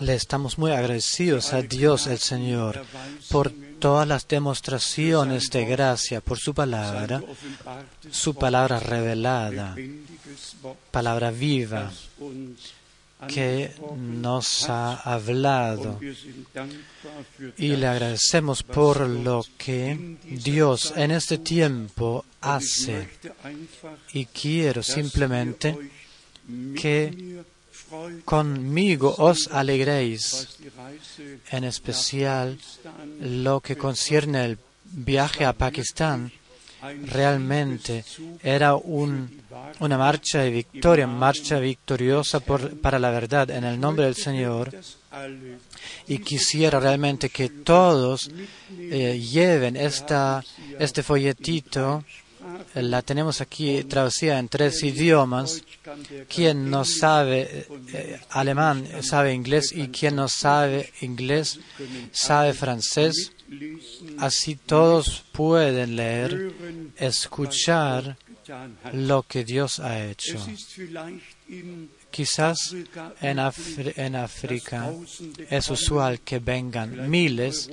Le estamos muy agradecidos a Dios el Señor por todas las demostraciones de gracia, por su palabra, su palabra revelada, palabra viva que nos ha hablado. Y le agradecemos por lo que Dios en este tiempo hace. Y quiero simplemente que conmigo os alegréis, en especial lo que concierne el viaje a Pakistán. Realmente era un, una marcha de victoria, marcha victoriosa para la verdad en el nombre del Señor. Y quisiera realmente que todos eh, lleven este folletito la tenemos aquí traducida en tres idiomas. Quien no sabe eh, alemán sabe inglés y quien no sabe inglés sabe francés. Así todos pueden leer, escuchar lo que Dios ha hecho. Quizás en África es usual que vengan miles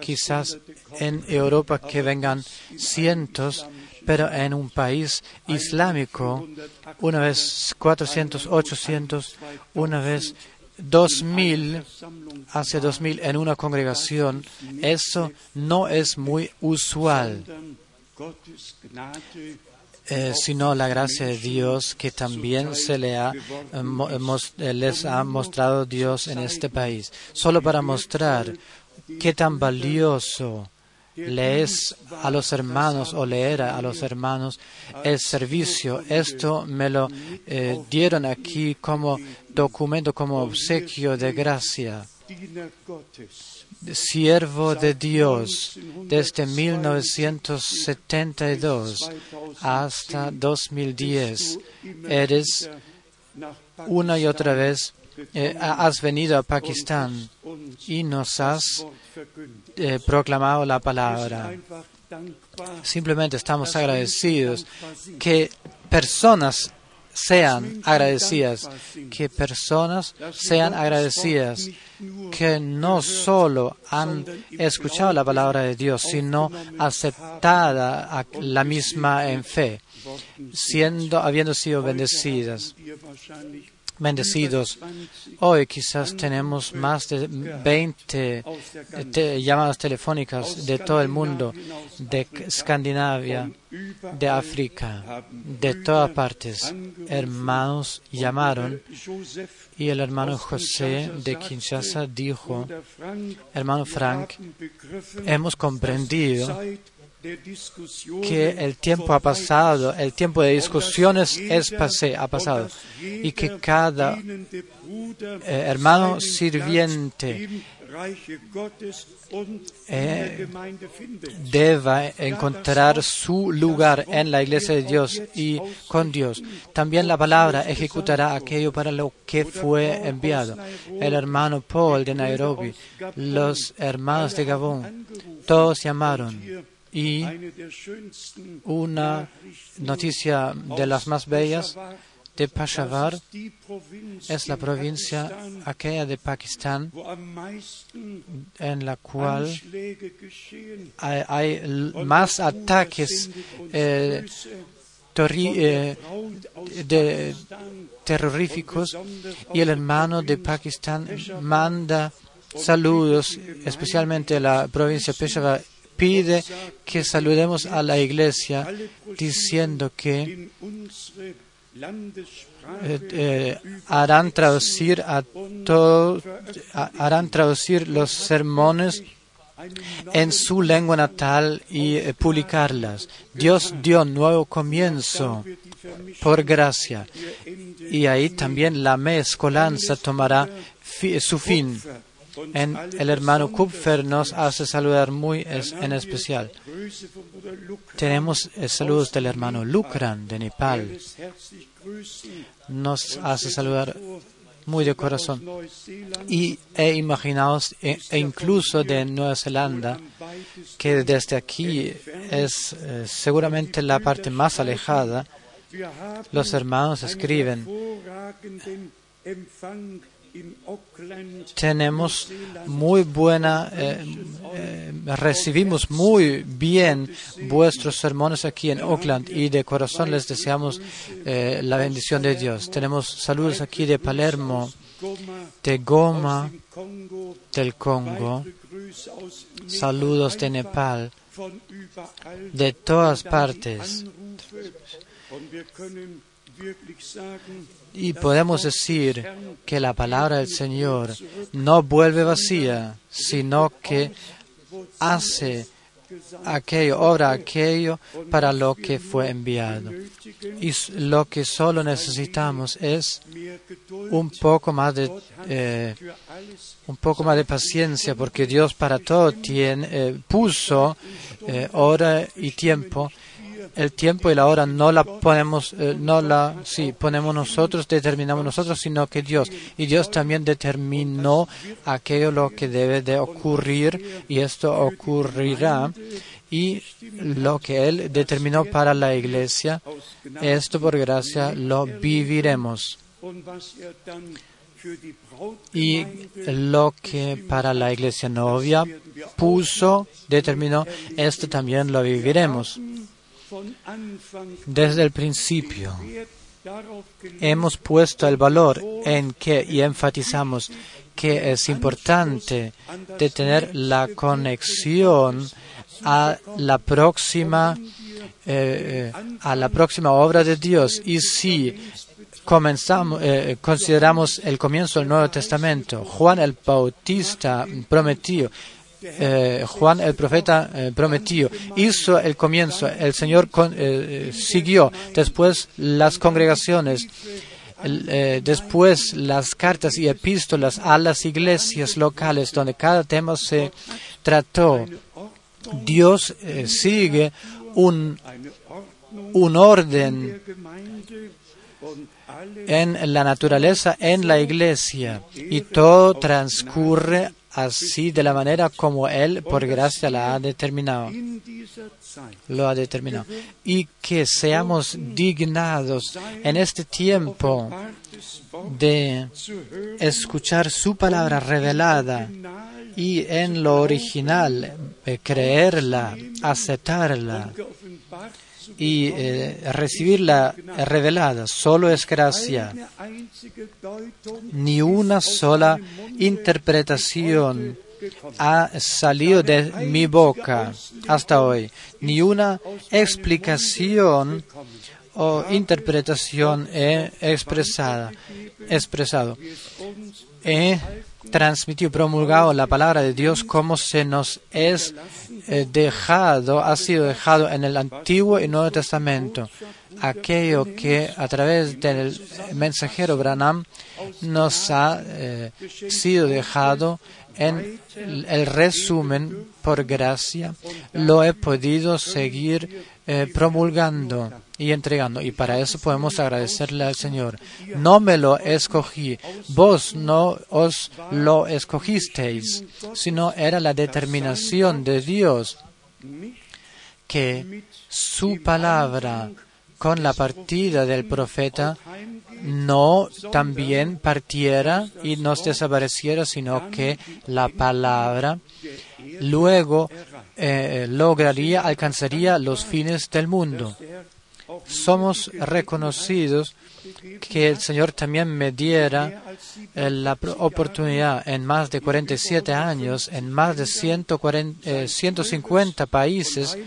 quizás en Europa que vengan cientos, pero en un país islámico, una vez 400, 800, una vez 2000, hacia 2000 en una congregación, eso no es muy usual. Eh, sino la gracia de Dios que también se le ha, eh, les ha mostrado Dios en este país. Solo para mostrar qué tan valioso le es a los hermanos o le era a los hermanos el servicio. Esto me lo eh, dieron aquí como documento, como obsequio de gracia. Siervo de Dios desde 1972 hasta 2010. Eres una y otra vez eh, has venido a Pakistán y nos has eh, proclamado la palabra. Simplemente estamos agradecidos que personas sean agradecidas, que personas sean agradecidas, que no solo han escuchado la palabra de Dios, sino aceptada la misma en fe, siendo, habiendo sido bendecidas bendecidos. Hoy quizás tenemos más de 20 llamadas telefónicas de todo el mundo, de Escandinavia, de África, de todas partes. Hermanos llamaron y el hermano José de Kinshasa dijo, hermano Frank, hemos comprendido que el tiempo ha pasado, el tiempo de discusiones es pasé, ha pasado, y que cada eh, hermano sirviente eh, deba encontrar su lugar en la iglesia de Dios y con Dios. También la palabra ejecutará aquello para lo que fue enviado. El hermano Paul de Nairobi, los hermanos de Gabón, todos llamaron y una noticia de las más bellas de Peshawar es la provincia aquella de Pakistán en la cual hay, más ataques eh, eh, terroríficos y el hermano de Pakistán manda saludos especialmente a la provincia de Peshawar pide que saludemos a la iglesia diciendo que eh, eh, harán traducir a todo, harán traducir los sermones en su lengua natal y eh, publicarlas. Dios dio nuevo comienzo por gracia y ahí también la mezcolanza tomará su fin el hermano Kupfer nos hace saludar muy en especial. Tenemos saludos del hermano Lukran de Nepal. Nos hace saludar muy de corazón. Y he imaginado, e, e, incluso de Nueva Zelanda, que desde aquí es eh, seguramente la parte más alejada, Los hermanos escriben, tenemos muy buena, eh, eh, recibimos muy bien vuestros sermones aquí en Oakland y de corazón les deseamos eh, la bendición de Dios. Tenemos saludos aquí de Palermo, de Goma, del Congo, saludos de Nepal, de todas partes. Y podemos decir que la palabra del Señor no vuelve vacía, sino que hace aquello, obra aquello para lo que fue enviado. Y lo que solo necesitamos es un poco más de eh, un poco más de paciencia, porque Dios para todo tiene, eh, puso eh, hora y tiempo el tiempo y la hora no la ponemos, eh, no la, sí, ponemos nosotros, determinamos nosotros, sino que Dios. Y Dios también determinó aquello lo que debe de ocurrir y esto ocurrirá. Y lo que Él determinó para la iglesia, esto por gracia lo viviremos. Y lo que para la iglesia novia puso, determinó, esto también lo viviremos. Desde el principio hemos puesto el valor en que y enfatizamos que es importante de tener la conexión a la próxima eh, a la próxima obra de Dios. Y si comenzamos eh, consideramos el comienzo del Nuevo Testamento Juan el Bautista prometió eh, Juan el profeta eh, prometió, hizo el comienzo, el Señor eh, siguió, después las congregaciones, después las cartas y epístolas a las iglesias locales donde cada tema se trató. Dios sigue un, un orden en la naturaleza, en la iglesia, y todo transcurre así de la manera como Él por gracia la ha determinado. Lo ha determinado. Y que seamos dignados en este tiempo de escuchar su palabra revelada y en lo original creerla, aceptarla y eh, recibirla revelada solo es gracia. Ni una sola interpretación ha salido de mi boca hasta hoy. Ni una explicación o interpretación he expresada, expresado. He transmitido, promulgado la palabra de Dios como se nos es dejado, ha sido dejado en el Antiguo y Nuevo Testamento. Aquello que a través del mensajero Branham nos ha eh, sido dejado en el resumen por gracia, lo he podido seguir eh, promulgando y entregando. Y para eso podemos agradecerle al Señor. No me lo escogí, vos no os lo escogisteis, sino era la determinación de Dios que su palabra con la partida del profeta no también partiera y nos desapareciera, sino que la palabra luego eh, lograría, alcanzaría los fines del mundo. Somos reconocidos que el Señor también me diera eh, la oportunidad en más de 47 años, en más de 140, 150 eh, países,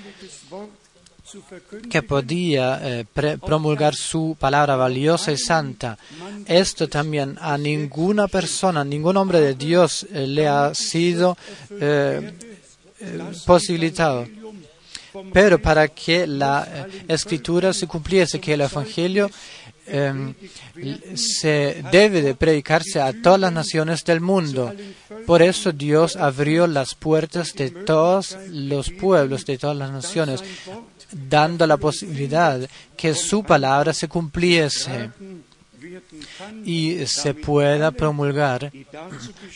que podía promulgar su palabra valiosa y santa. Esto también a ninguna persona, ningún hombre de Dios le ha sido posibilitado. Pero para que la escritura se cumpliese, que el Evangelio em, se debe de predicarse a todas las naciones del mundo. Por eso Dios abrió las puertas de todos los pueblos, de todas las naciones, dando la posibilidad que su palabra se cumpliese y se pueda promulgar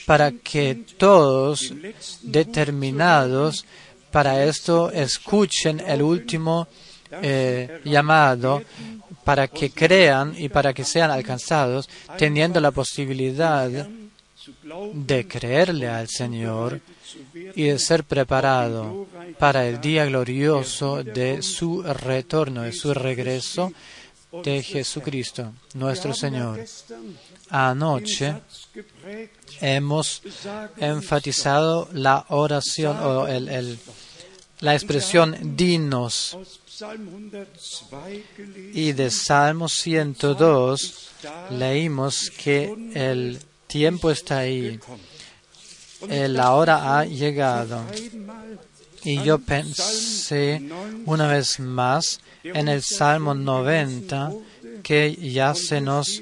para que todos determinados para esto escuchen el último eh, llamado para que crean y para que sean alcanzados, teniendo la posibilidad de creerle al Señor y de ser preparado para el día glorioso de su retorno, de su regreso de Jesucristo, nuestro Señor. Anoche hemos enfatizado la oración o el, la expresión dinos y de Salmo 102 leímos que el tiempo está ahí, la hora ha llegado. Y yo pensé una vez más en el Salmo 90 que ya se nos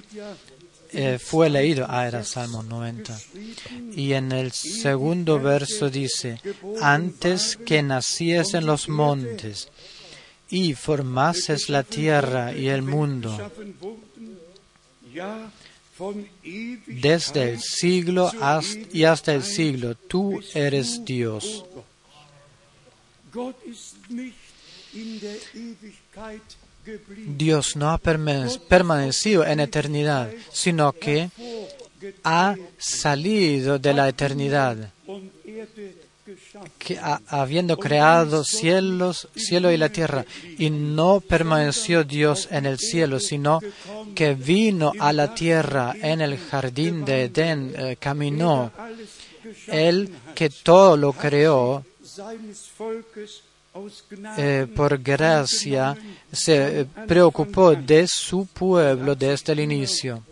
eh, fue leído. Ah, era Salmo 90. Y en el segundo verso dice, antes que naciesen los montes y formases la tierra y el mundo, desde el siglo y hasta el siglo, tú eres Dios. Dios no ha permanecido en eternidad, sino que ha salido de la eternidad, que habiendo creado cielos, cielo y la tierra, y no permaneció Dios en el cielo, sino que vino a la tierra en el jardín de Edén, eh, caminó, Él que todo lo creó, eh, por gracia se preocupó de su pueblo desde el inicio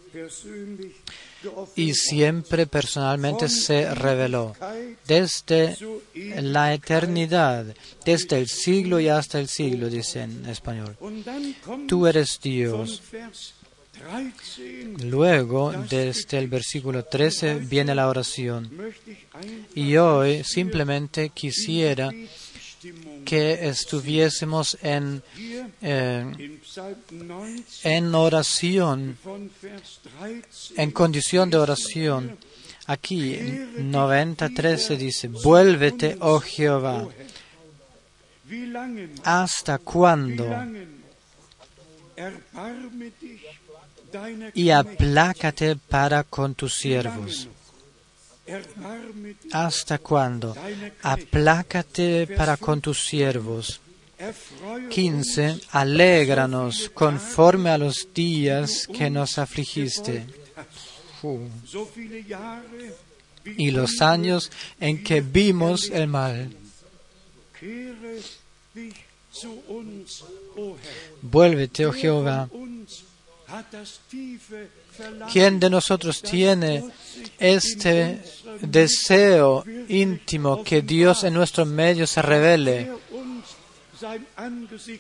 y siempre personalmente se reveló desde la eternidad, desde el siglo y hasta el siglo, dice en español. Tú eres Dios. Luego, desde el versículo 13, viene la oración. Y hoy simplemente quisiera que estuviésemos en, oración, en condición de oración. Aquí 93 dice, vuélvete, oh Jehová, ¿hasta cuándo? Y aplácate para con tus siervos. ¿Hasta cuándo? Aplácate para con tus siervos. 15. Alégranos conforme a los días que nos afligiste. Y los años en que vimos el mal. Vuélvete, oh Jehová. ¿Quién de nosotros tiene este deseo íntimo que Dios en nuestro medio se revele?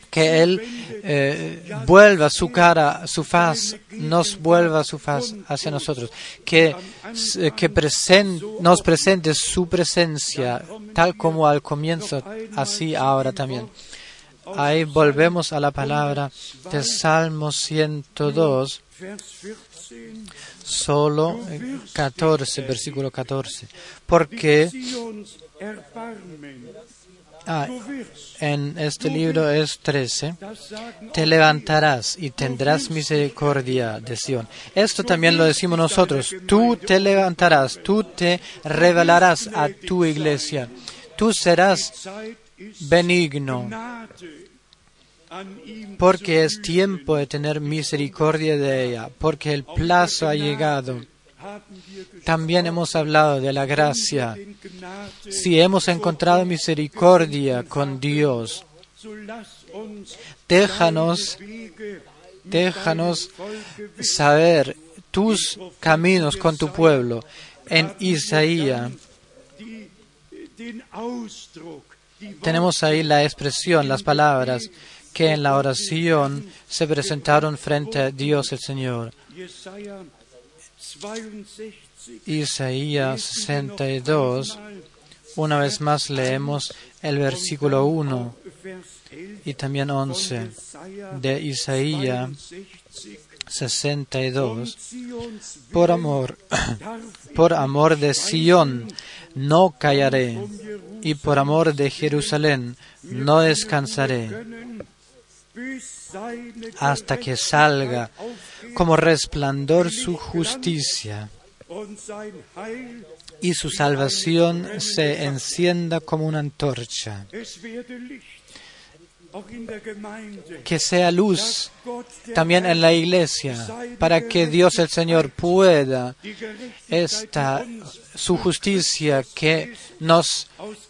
Que Él eh, vuelva su cara, su faz, nos vuelva su faz hacia nosotros. Que, que nos presente su presencia, tal como al comienzo, así ahora también. Ahí volvemos a la palabra de Salmo 102, solo 14, versículo 14. Porque ah, en este libro es 13, te levantarás y tendrás misericordia de Sion. Esto también lo decimos nosotros. Tú te levantarás, tú te revelarás a tu iglesia. Tú serás benigno, porque es tiempo de tener misericordia de ella, porque el plazo ha llegado. También hemos hablado de la gracia. Si hemos encontrado misericordia con Dios, déjanos, déjanos saber tus caminos con tu pueblo. En Isaías tenemos ahí la expresión, las palabras que en la oración se presentaron frente a Dios el Señor. Isaías 62, una vez más leemos el versículo 1 y también 11 de Isaías 62. Por amor, por amor de Sión no callaré y por amor de Jerusalén no descansaré hasta que salga como resplandor su justicia y su salvación se encienda como una antorcha. Que sea luz también en la iglesia, para que Dios el Señor pueda esta su justicia que nos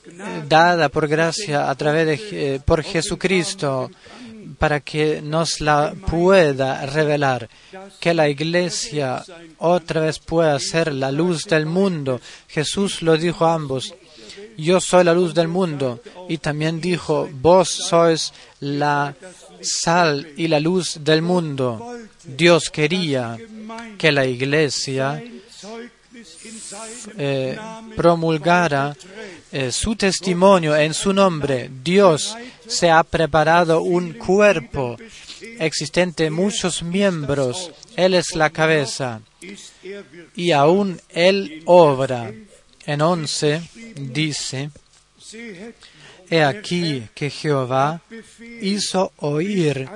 eh, dada por gracia a través de por Jesucristo para que nos la pueda revelar, que la iglesia otra vez pueda ser la luz del mundo. Jesús lo dijo a ambos, yo soy la luz del mundo. Y también dijo, vos sois la sal y la luz del mundo. Dios quería que la iglesia eh, promulgara eh, su testimonio en su nombre. Dios se ha preparado un cuerpo existente, muchos miembros. Él es la cabeza y aún Él obra. En once dice, He aquí que Jehová hizo oír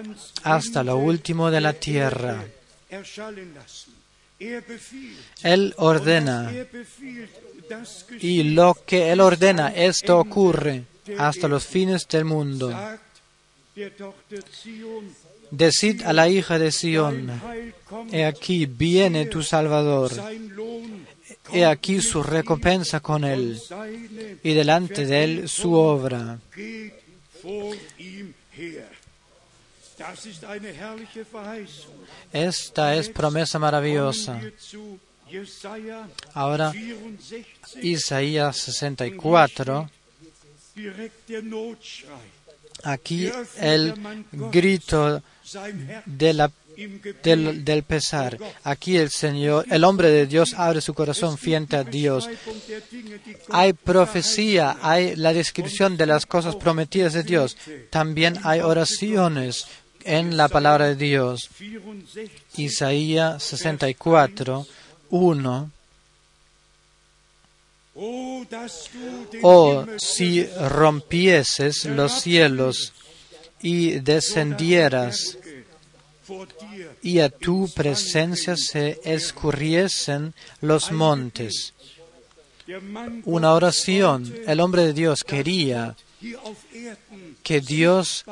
hasta lo último de la tierra. Él ordena y lo que Él ordena, esto ocurre hasta los fines del mundo. Decid a la hija de Sión, he aquí viene tu Salvador, he aquí su recompensa con él, y delante de él su obra. Esta es promesa maravillosa. Ahora, Isaías 64, aquí el grito de la, del, pesar. Aquí el Señor, el hombre de Dios abre su corazón fiente a Dios. Hay profecía, hay la descripción de las cosas prometidas de Dios. También hay oraciones en la palabra de Dios. Isaías 64, 1. Oh, si rompieses los cielos y descendieras y a tu presencia se escurriesen los montes. Una oración. El hombre de Dios quería que Dios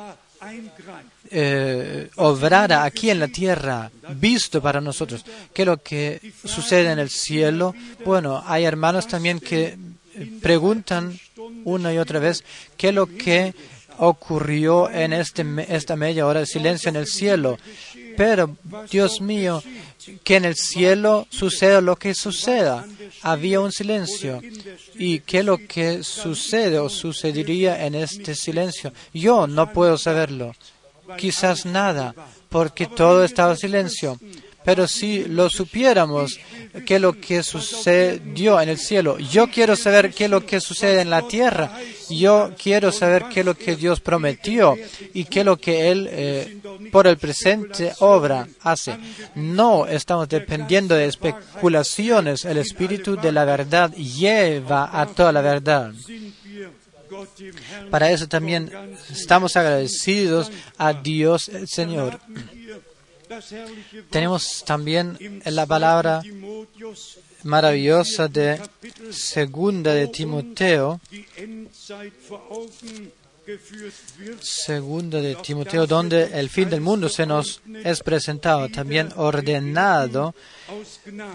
eh, obrara aquí en la tierra, visto para nosotros. ¿Qué es lo que sucede en el cielo? Bueno, hay hermanos también que preguntan una y otra vez qué es lo que ocurrió en este, esta media hora de silencio en el cielo. Pero, Dios mío, que en el cielo suceda lo que suceda. Había un silencio. ¿Y qué es lo que sucede o sucedería en este silencio? Yo no puedo saberlo. Quizás nada, porque todo estaba en silencio. Pero si lo supiéramos, qué es lo que sucedió en el cielo, yo quiero saber qué es lo que sucede en la tierra, yo quiero saber qué es lo que Dios prometió y qué es lo que Él eh, por el presente obra, hace. No estamos dependiendo de especulaciones, el Espíritu de la verdad lleva a toda la verdad. Para eso también estamos agradecidos a Dios el Señor. Tenemos también la palabra maravillosa de segunda de Timoteo, segunda de Timoteo, donde el fin del mundo se nos es presentado, también ordenado,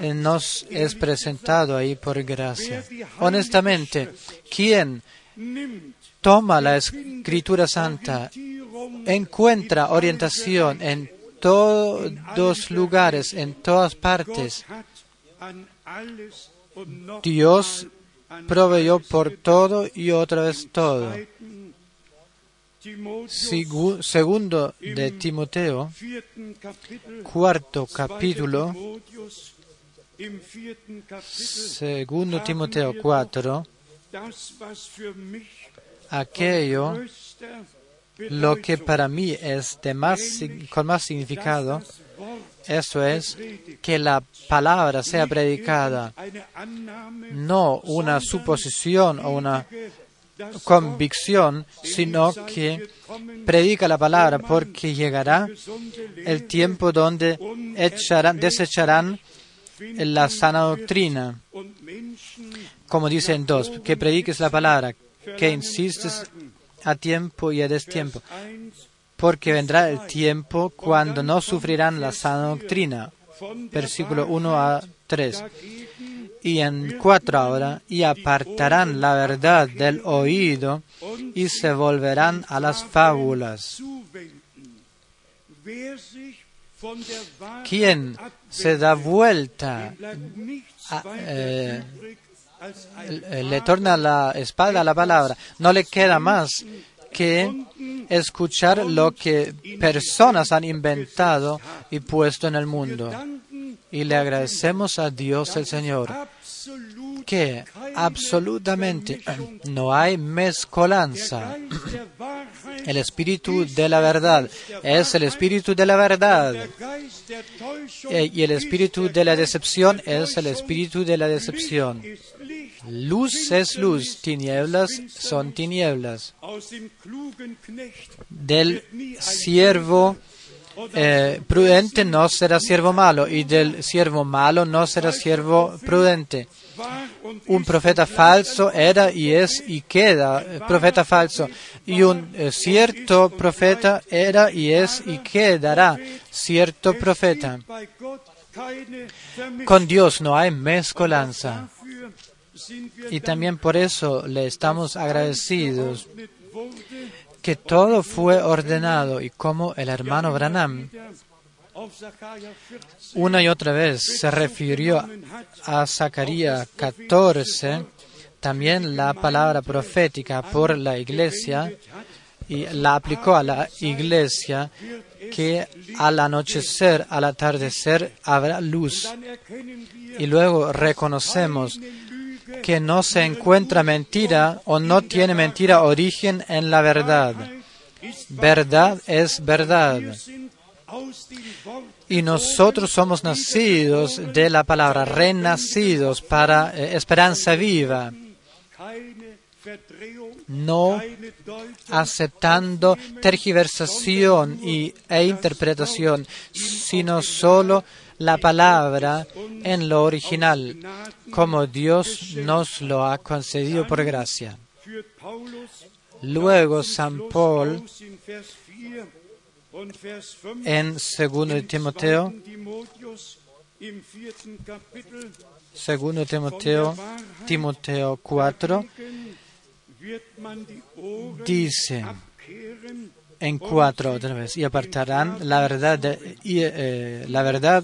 eh, nos es presentado ahí por gracia. Honestamente, ¿quién toma la escritura santa, encuentra orientación en todos lugares, en todas partes. Dios proveyó por todo y otra vez todo. segundo de Timoteo, cuarto capítulo, segundo Timoteo 4, aquello lo que para mí es de más, con más significado, eso es que la palabra sea predicada, no una suposición o una convicción, sino que predica la palabra, porque llegará el tiempo donde echarán, desecharán la sana doctrina. Como dice en dos, que prediques la palabra, que insistes a tiempo y a destiempo, porque vendrá el tiempo cuando no sufrirán la sana doctrina. Versículo 1 a 3 y en cuatro ahora, y apartarán la verdad del oído y se volverán a las fábulas. ¿Quién se da vuelta, eh, le torna la espalda a la palabra? No le queda más que escuchar lo que personas han inventado y puesto en el mundo. Y le agradecemos a Dios el Señor que absolutamente no hay mezcolanza. El espíritu de la verdad es el espíritu de la verdad. Eh, y el espíritu de la decepción es el espíritu de la decepción. Luz es luz, tinieblas son tinieblas. Del siervo eh, prudente no será siervo malo y del siervo malo no será siervo prudente. Un profeta falso era y es y queda eh, profeta falso. Y un eh, cierto profeta era y es y quedará cierto profeta. Con Dios no hay mezcolanza. Y también por eso le estamos agradecidos que todo fue ordenado y como el hermano Branham una y otra vez se refirió a Zacarías 14, también la palabra profética por la iglesia y la aplicó a la iglesia que al anochecer, al atardecer habrá luz. Y luego reconocemos que no se encuentra mentira o no tiene mentira origen en la verdad. Verdad es verdad. Y nosotros somos nacidos de la palabra, renacidos para eh, esperanza viva, no aceptando tergiversación y, e interpretación, sino solo la palabra en lo original, como Dios nos lo ha concedido por gracia. Luego San Paul en 2 Timoteo, 2 Timoteo, Timoteo 4, dice en cuatro otra vez, y apartarán la verdad, de, y, eh, la verdad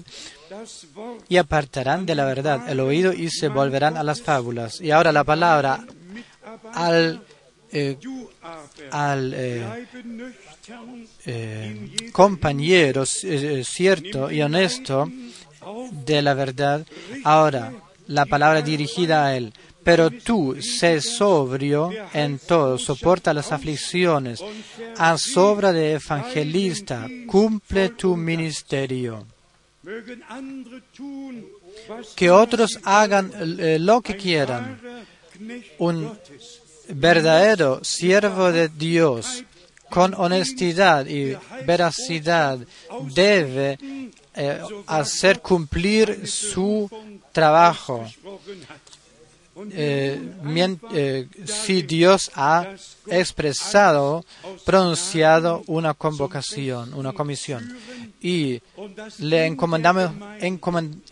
y apartarán de la verdad el oído y se volverán a las fábulas. Y ahora la palabra al, eh, al eh, compañero cierto y honesto de la verdad. Ahora, la palabra dirigida a él. Pero tú, sé sobrio en todo, soporta las aflicciones, haz obra de evangelista, cumple tu ministerio. Que otros hagan eh, lo que quieran. Un verdadero siervo de Dios, con honestidad y veracidad, debe eh, hacer cumplir su trabajo eh, eh, si Dios ha expresado, pronunciado una convocación, una comisión. Y le encomendamos,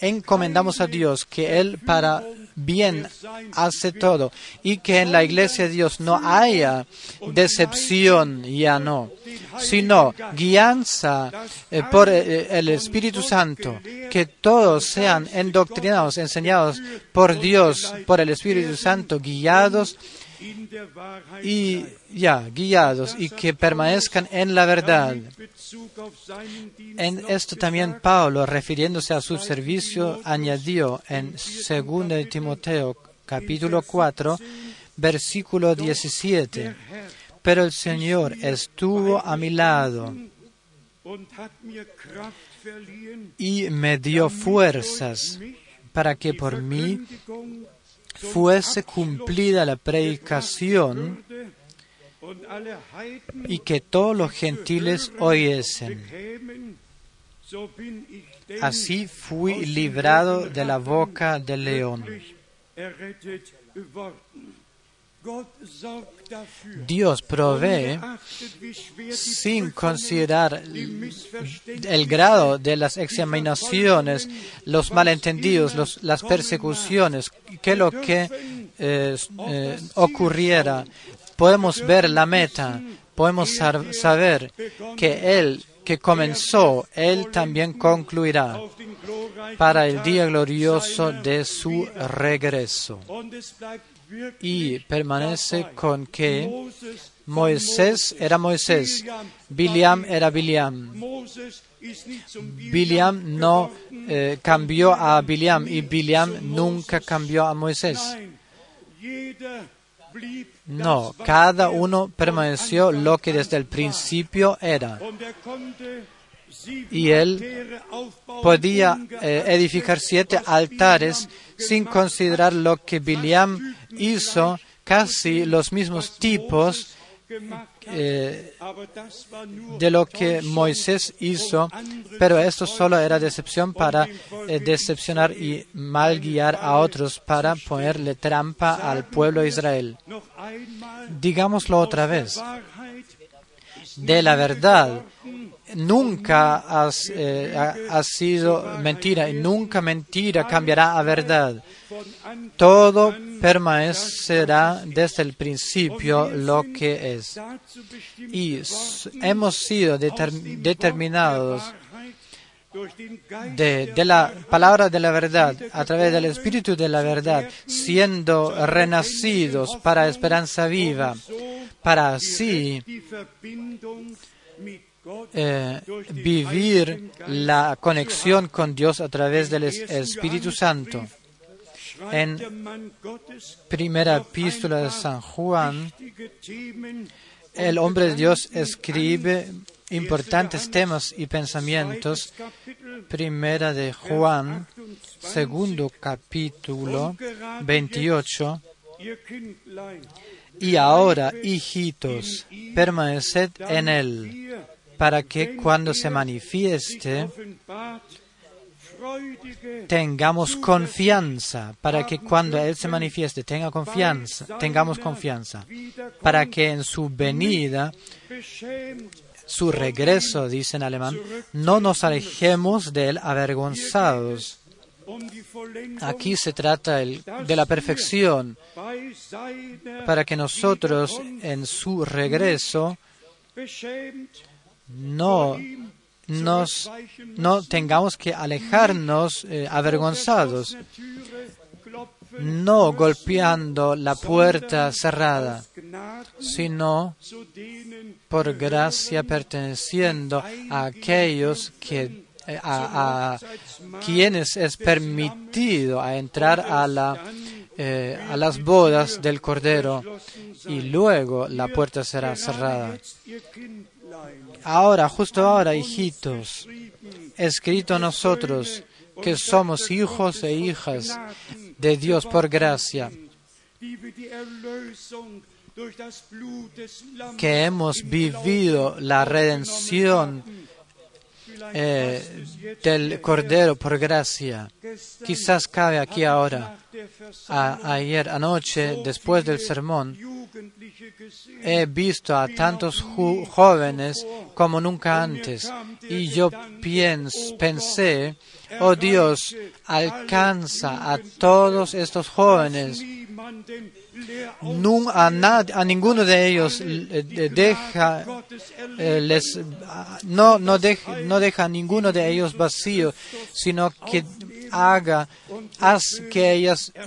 encomendamos a Dios que Él para bien hace todo y que en la iglesia de Dios no haya decepción, ya no, sino guianza eh, por el Espíritu Santo, que todos sean endoctrinados, enseñados por Dios, por el Espíritu Santo, guiados y ya, guiados y que permanezcan en la verdad. En esto también Pablo, refiriéndose a su servicio, añadió en 2 Timoteo capítulo 4, versículo 17, pero el Señor estuvo a mi lado y me dio fuerzas para que por mí fuese cumplida la predicación y que todos los gentiles oyesen. Así fui librado de la boca del león. Dios provee sin considerar el grado de las examinaciones, los malentendidos, las persecuciones, que lo que eh, eh, ocurriera. Podemos ver la meta, podemos saber que Él que comenzó, Él también concluirá para el día glorioso de su regreso y permanece con que Moisés era Moisés, Biliam era Biliam. Biliam no eh, cambió a Biliam y Biliam nunca cambió a Moisés. No, cada uno permaneció lo que desde el principio era y él podía eh, edificar siete altares sin considerar lo que Biliam hizo, casi los mismos tipos eh, de lo que Moisés hizo, pero esto solo era decepción para eh, decepcionar y mal guiar a otros para ponerle trampa al pueblo de Israel. Digámoslo otra vez. De la verdad nunca eh, ha, sido mentira y nunca mentira cambiará a verdad. Todo permanecerá desde el principio lo que es. Y hemos sido determinados de, de, la palabra de la verdad, a través del Espíritu de la verdad, siendo renacidos para esperanza viva, para así eh, vivir la conexión con Dios a través del Espíritu Santo. En primera epístola de San Juan, el hombre de Dios escribe importantes temas y pensamientos. Primera de Juan, segundo capítulo 28. Y ahora, hijitos, permaneced en él para que cuando se manifieste tengamos confianza, para que cuando Él se manifieste tenga confianza, tengamos confianza, para que en su venida, su regreso, dice en alemán, no nos alejemos de Él avergonzados. Aquí se trata de la perfección, para que nosotros en su regreso no nos no tengamos que alejarnos eh, avergonzados, no golpeando la puerta cerrada, sino por gracia perteneciendo a aquellos que eh, a, quienes es permitido entrar a la eh, a las bodas del Cordero y luego la puerta será cerrada. Ahora, justo ahora, hijitos, escrito a nosotros que somos hijos e hijas de Dios por gracia, que hemos vivido la redención eh, del Cordero por gracia. Quizás cabe aquí ahora. ayer anoche, después del sermón, he visto a tantos jóvenes como nunca antes y yo pensé, oh Dios, alcanza a todos estos jóvenes a, ninguno de ellos deja, eh, les, no, no, no deja a ninguno de ellos vacío, sino que haga, haz que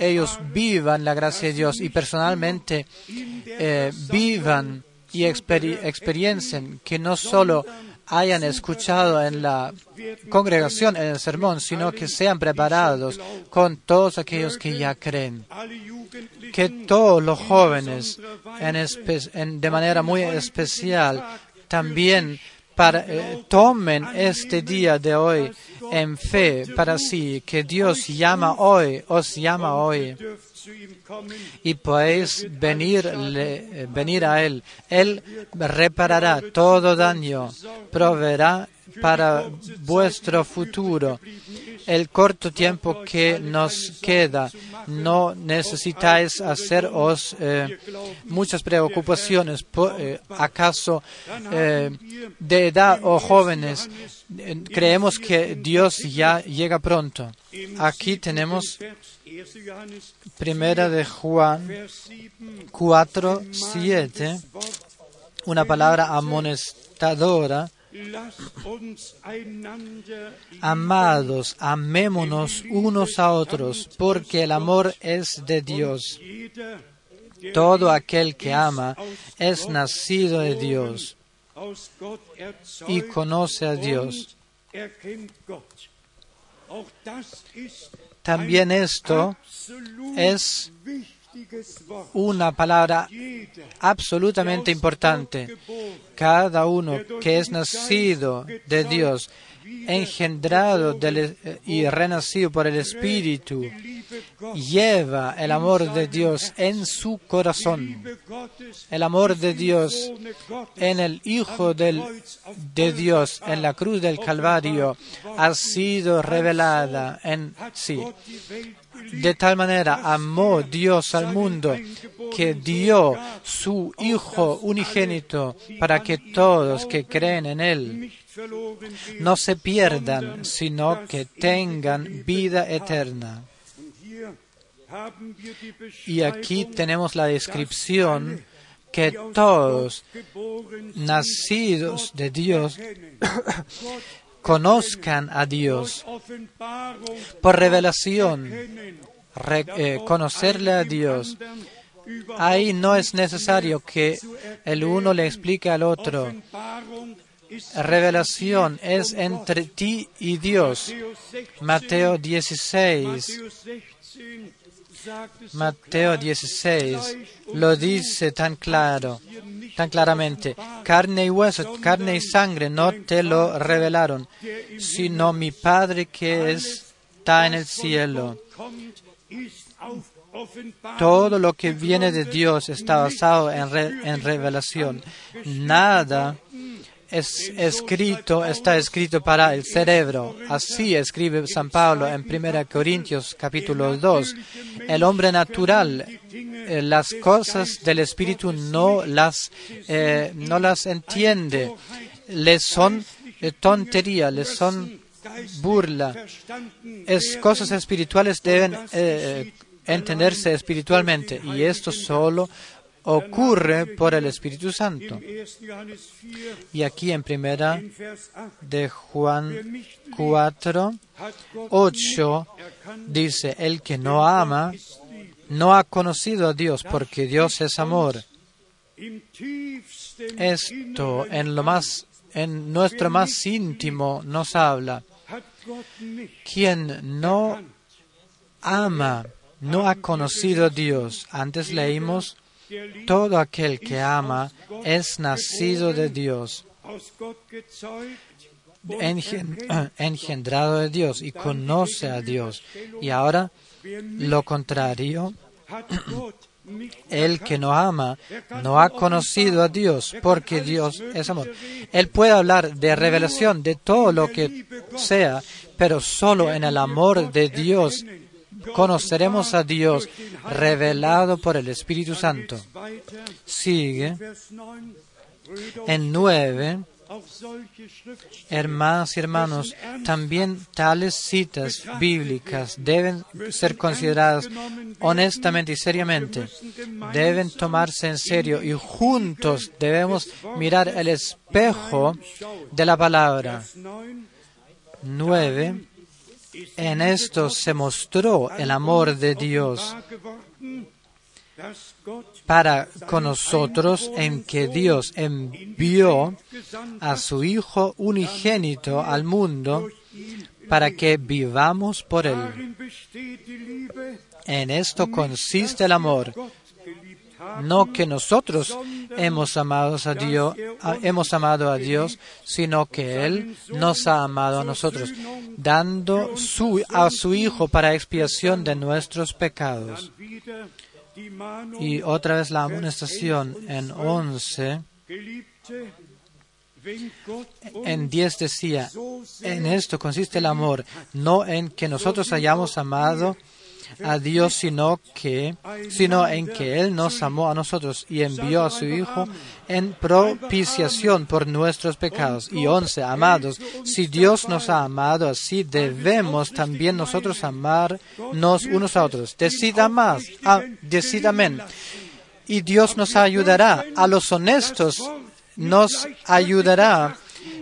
ellos vivan la gracia de Dios y personalmente eh, vivan y experiencien que no solo hayan escuchado en la congregación, en el sermón, sino que sean preparados con todos aquellos que ya creen. Que todos los jóvenes, en de manera muy especial, también para, eh, tomen este día de hoy en fe para sí, que Dios llama hoy, os llama hoy y podéis venirle, venir a Él. Él reparará todo daño, proveerá para vuestro futuro. El corto tiempo que nos queda, no necesitáis haceros eh, muchas preocupaciones. Eh, ¿Acaso eh, de edad o jóvenes creemos que Dios ya llega pronto? Aquí tenemos Primera de Juan 4, 7, una palabra amonestadora Amados, amémonos unos a otros, porque el amor es de Dios. Todo aquel que ama es nacido de Dios y conoce a Dios. También esto es una palabra absolutamente importante. Cada uno que es nacido de Dios, engendrado y renacido por el Espíritu, lleva el amor de Dios en su corazón. El amor de Dios en el Hijo del, de Dios en la cruz del Calvario ha sido revelada en sí. De tal manera amó Dios al mundo que dio su Hijo unigénito para que todos que creen en Él no se pierdan, sino que tengan vida eterna. Y aquí tenemos la descripción que todos nacidos de Dios conozcan a Dios por revelación, eh, conocerle a Dios. Ahí no es necesario que el uno le explique al otro. Revelación es entre ti y Dios. Mateo 16. Mateo 16 lo dice tan claro, tan claramente. Carne y hueso, carne y sangre no te lo revelaron, sino mi Padre que está en el cielo. Todo lo que viene de Dios está basado en, en revelación. Nada es escrito, está escrito para el cerebro. Así escribe San Pablo en 1 Corintios capítulo 2. El hombre natural, eh, las cosas del Espíritu no las, eh, no las entiende. Les son eh, tontería, les son burla. Es, cosas espirituales deben entenderse espiritualmente y esto solo ocurre por el Espíritu Santo. Y aquí en primera de Juan 4, 8 dice, el que no ama no ha conocido a Dios porque Dios es amor. Esto en lo más en nuestro más íntimo nos habla. Quien no ama no ha conocido a Dios. Antes leímos todo aquel que ama es nacido de Dios, engendrado de Dios y conoce a Dios. Y ahora lo contrario, el que no ama no ha conocido a Dios porque Dios es amor. Él puede hablar de revelación de todo lo que sea, pero solo en el amor de Dios conoceremos a Dios revelado por el Espíritu Santo. Sigue en nueve. Hermanas y hermanos, también tales citas bíblicas deben ser consideradas honestamente y seriamente. Deben tomarse en serio y juntos debemos mirar el espejo de la palabra. Nueve en esto se mostró el amor de Dios para con nosotros en que Dios envió a su Hijo unigénito al mundo para que vivamos por Él. En esto consiste el amor, no que nosotros hemos amado a Dios, hemos amado a Dios, sino que Él nos ha amado a nosotros, dando su, a su Hijo para expiación de nuestros pecados. Y otra vez la amonestación en 11, Geliebte, wenn Gott en uns 10 decía, en esto consiste el amor, no en que nosotros hayamos amado a Dios, sino que, sino en que Él nos amó a nosotros y envió a su Hijo en propiciación por nuestros pecados. Y once, amados, si Dios nos ha amado así, debemos también nosotros amarnos unos a otros. Decida más, ah, decid amén. Y Dios nos ayudará. A los honestos nos ayudará.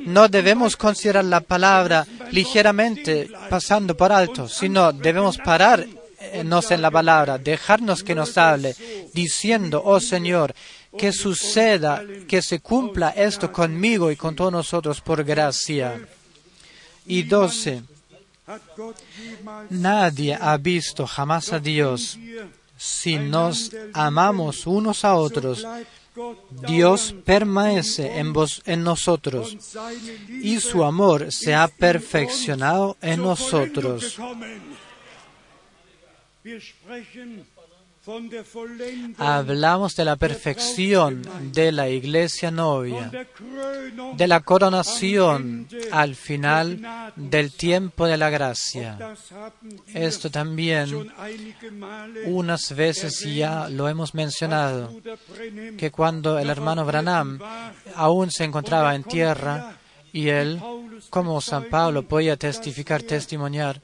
No debemos considerar la palabra ligeramente pasando por alto, sino debemos en la palabra, dejarnos que nos hable, diciendo, oh Señor, que suceda, que se cumpla esto conmigo y con todos nosotros por gracia. Y doce, nadie ha visto jamás a Dios. Si nos amamos unos a otros, Dios permanece en, vos, en nosotros y su amor se ha perfeccionado en nosotros. Hablamos de la perfección de la iglesia novia, de la coronación al final del tiempo de la gracia. Esto también unas veces ya lo hemos mencionado, que cuando el hermano Branham aún se encontraba en tierra y él, como San Pablo, podía testificar, testimoniar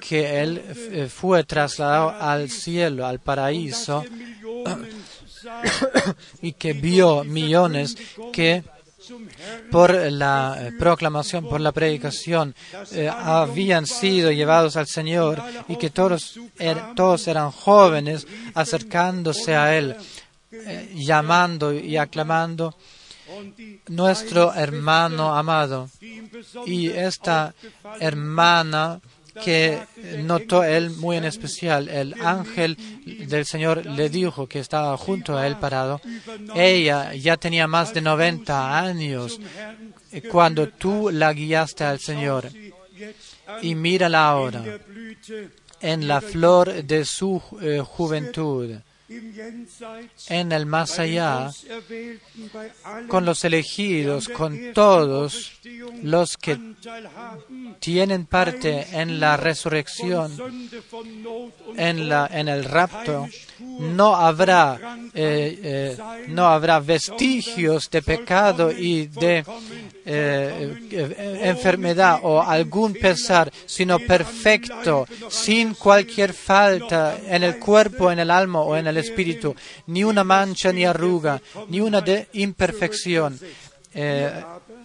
que él eh, fue trasladado al cielo, al paraíso, y que vio millones que por la eh, proclamación, por la predicación, eh, habían sido llevados al Señor y que todos, er- todos eran jóvenes acercándose a Él, llamando y aclamando nuestro hermano amado. Y esta hermana que notó él muy en especial, el ángel del Señor le dijo que estaba junto a él parado. Ella ya tenía más de 90 años eh, cuando tú la guiaste al Señor. Y mírala ahora, en la flor de su eh, juventud, en el más allá, con los elegidos, con todos los que tienen parte en la resurrección, en, la, en el rapto, no habrá, eh, eh, no habrá vestigios de pecado y de eh, enfermedad o algún pesar, sino perfecto, sin cualquier falta en el cuerpo, en el alma o en el espíritu, ni una mancha ni arruga, ni una imperfección.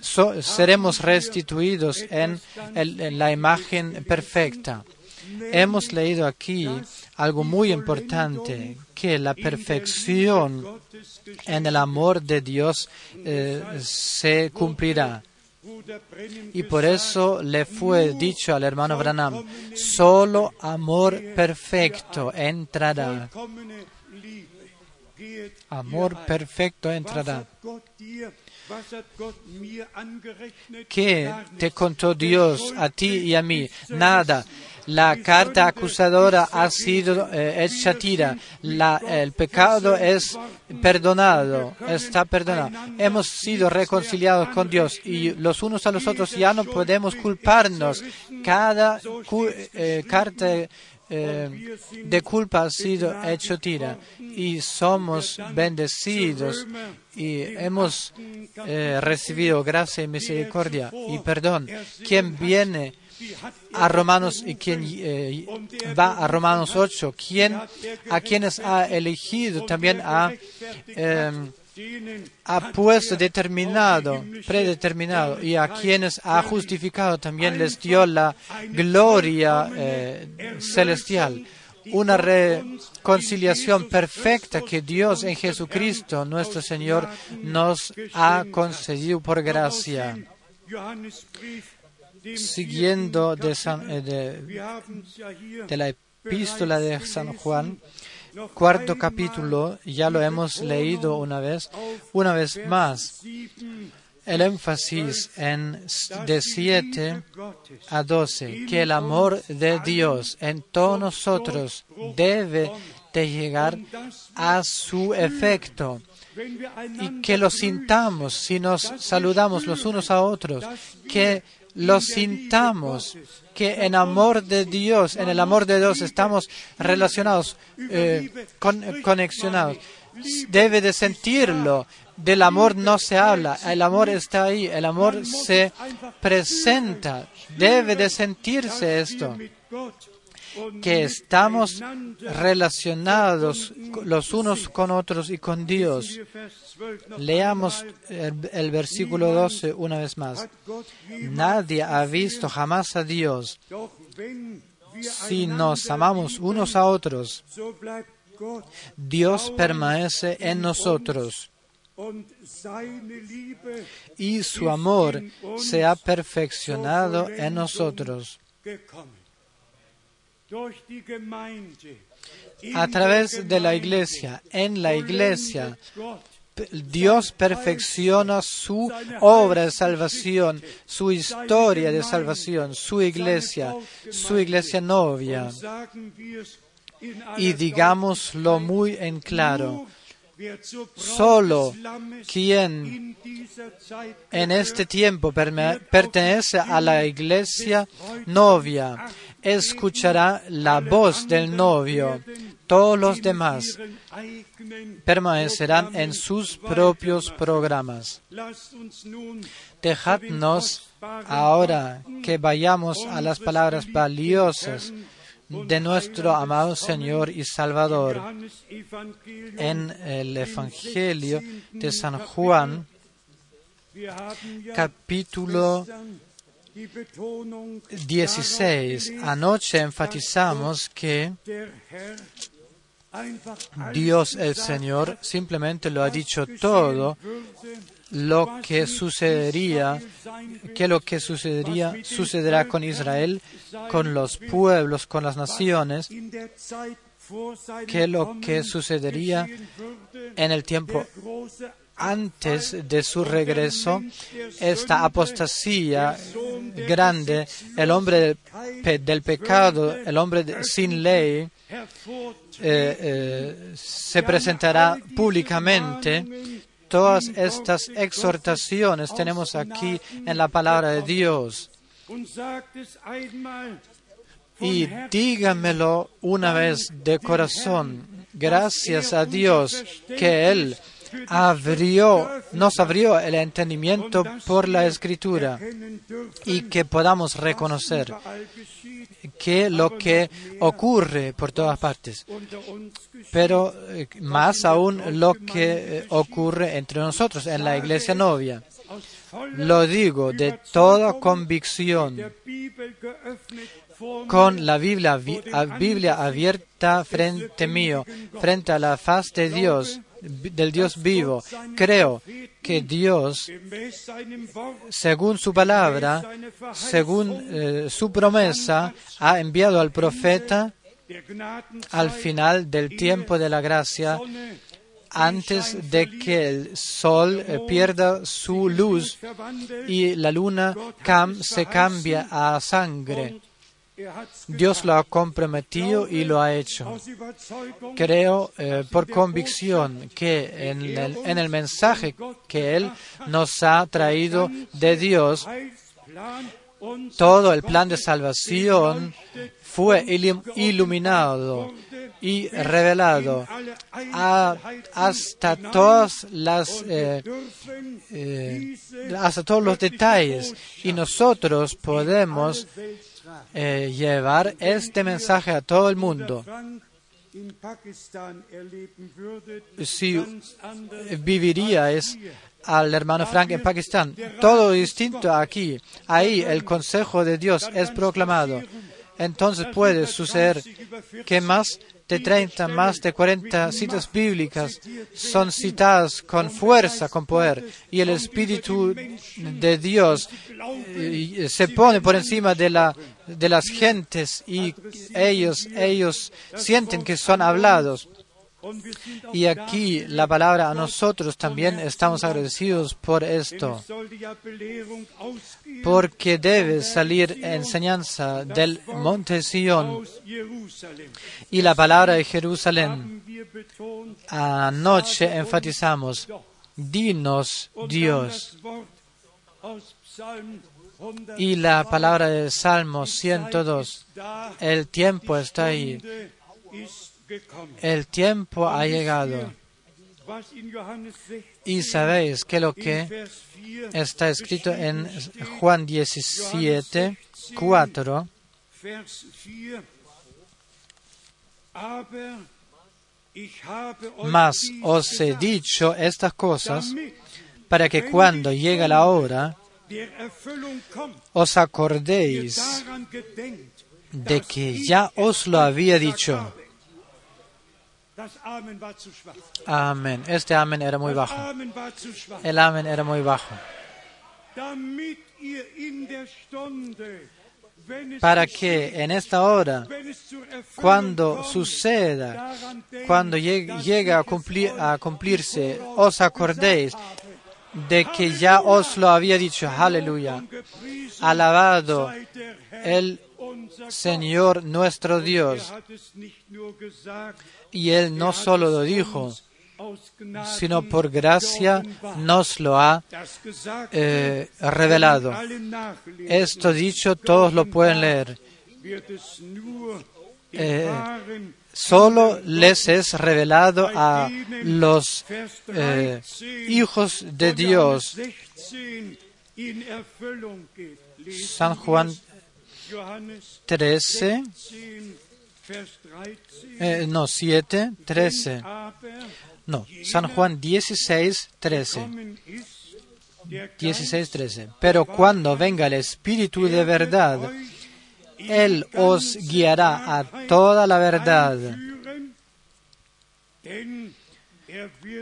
Seremos restituidos en, la imagen perfecta. Hemos leído aquí algo muy importante, que la perfección en el amor de Dios eh, se cumplirá. Y por eso le fue dicho al hermano Branham, solo amor perfecto entrará. Amor perfecto entrará. ¿Qué te contó Dios a ti y a mí? Nada. La carta acusadora ha sido eh, tira. El pecado es perdonado, está perdonado. Hemos sido reconciliados con Dios y los unos a los otros ya no podemos culparnos. Cada eh, carta eh, de culpa ha sido hecho tira y somos bendecidos y hemos eh, recibido gracia y misericordia y perdón. Quien viene a Romanos y quien eh, va a Romanos 8, quien a quienes ha elegido también ha ha puesto determinado, predeterminado, y a quienes ha justificado también les dio la gloria eh, celestial. Una reconciliación perfecta que Dios en Jesucristo, nuestro Señor, nos ha concedido por gracia. Siguiendo de, eh, la epístola de San Juan, cuarto capítulo, ya lo hemos leído una vez, una vez más, el énfasis en de 7 a 12, que el amor de Dios en todos nosotros debe de llegar a su efecto y que lo sintamos si nos saludamos los unos a otros, que lo sintamos, que en amor de Dios, en el amor de Dios estamos relacionados, eh, con, conexionados. Debe de sentirlo. Del amor no se habla, el amor está ahí, el amor se presenta. Debe de sentirse esto que estamos relacionados los unos con otros y con Dios. Leamos el, versículo 12 una vez más. Nadie ha visto jamás a Dios. Si nos amamos unos a otros, Dios permanece en nosotros y su amor se ha perfeccionado en nosotros a través de la iglesia, en la iglesia, Dios perfecciona su obra de salvación, su historia de salvación, su iglesia, su iglesia novia. Y digámoslo muy en claro, Solo quien en este tiempo pertenece a la iglesia novia escuchará la voz del novio. Todos los demás permanecerán en sus propios programas. Dejadnos ahora que vayamos a las palabras valiosas de nuestro amado Señor y Salvador. En el Evangelio de San Juan, capítulo 16. Anoche enfatizamos que Dios el Señor simplemente lo ha dicho todo lo que sucedería, que lo que sucedería sucederá con Israel, con los pueblos, con las naciones, que lo que sucedería en el tiempo antes de su regreso, esta apostasía grande, el hombre del, pecado, el hombre sin ley, eh, eh, se presentará públicamente Todas estas exhortaciones tenemos aquí en la palabra de Dios. Y dígamelo una vez de corazón. Gracias a Dios que Él abrió, nos abrió el entendimiento por la escritura y que podamos reconocer que lo que ocurre por todas partes, pero eh, más aún lo que eh, ocurre entre nosotros en la iglesia novia. Lo digo de toda convicción, con la Biblia, Biblia abierta frente mío, frente a la faz de Dios, del Dios vivo. Creo que Dios, según su palabra, según eh, su promesa, ha enviado al profeta al final del tiempo de la gracia, antes de que el sol eh, pierda su luz y la luna se cambie a sangre. Dios lo ha comprometido y lo ha hecho. Creo eh, por convicción que en el, en el mensaje que Él nos ha traído de Dios, todo el plan de salvación fue iluminado y revelado hasta todas las eh, eh, hasta todos los detalles y nosotros podemos eh, llevar este mensaje a todo el mundo. Si viviríais al hermano Frank en Pakistán, todo distinto aquí, ahí el consejo de Dios es proclamado. Entonces puede suceder que más de 30, más de 40 citas bíblicas son citadas con fuerza, con poder, y el Espíritu de Dios eh, se pone por encima de, la, de las gentes y ellos, ellos sienten que son hablados. Y aquí la palabra a nosotros también estamos agradecidos por esto, porque debe salir enseñanza del monte Sion y la palabra de Jerusalén. Anoche enfatizamos, dinos Dios. Y la palabra del Salmo 102, el tiempo está ahí. El tiempo ha llegado. Y sabéis que lo que está escrito en Juan 17, 4, mas os he dicho estas cosas para que cuando llegue la hora os acordéis de que ya os lo había dicho. Amén. Este amén era muy bajo. El amén era muy bajo. Para que en esta hora, cuando suceda, cuando llegue a, cumplir, a cumplirse, os acordéis de que ya os lo había dicho. Aleluya. Alabado el Señor nuestro Dios. Y Él no solo lo dijo, sino por gracia nos lo ha eh, revelado. Esto dicho, todos lo pueden leer. Eh, solo les es revelado a los eh, hijos de Dios. San Juan 13, eh, no, 7, 13. No, San Juan 16, 13. 16, 13. Pero cuando venga el Espíritu de verdad, Él os guiará a toda la verdad.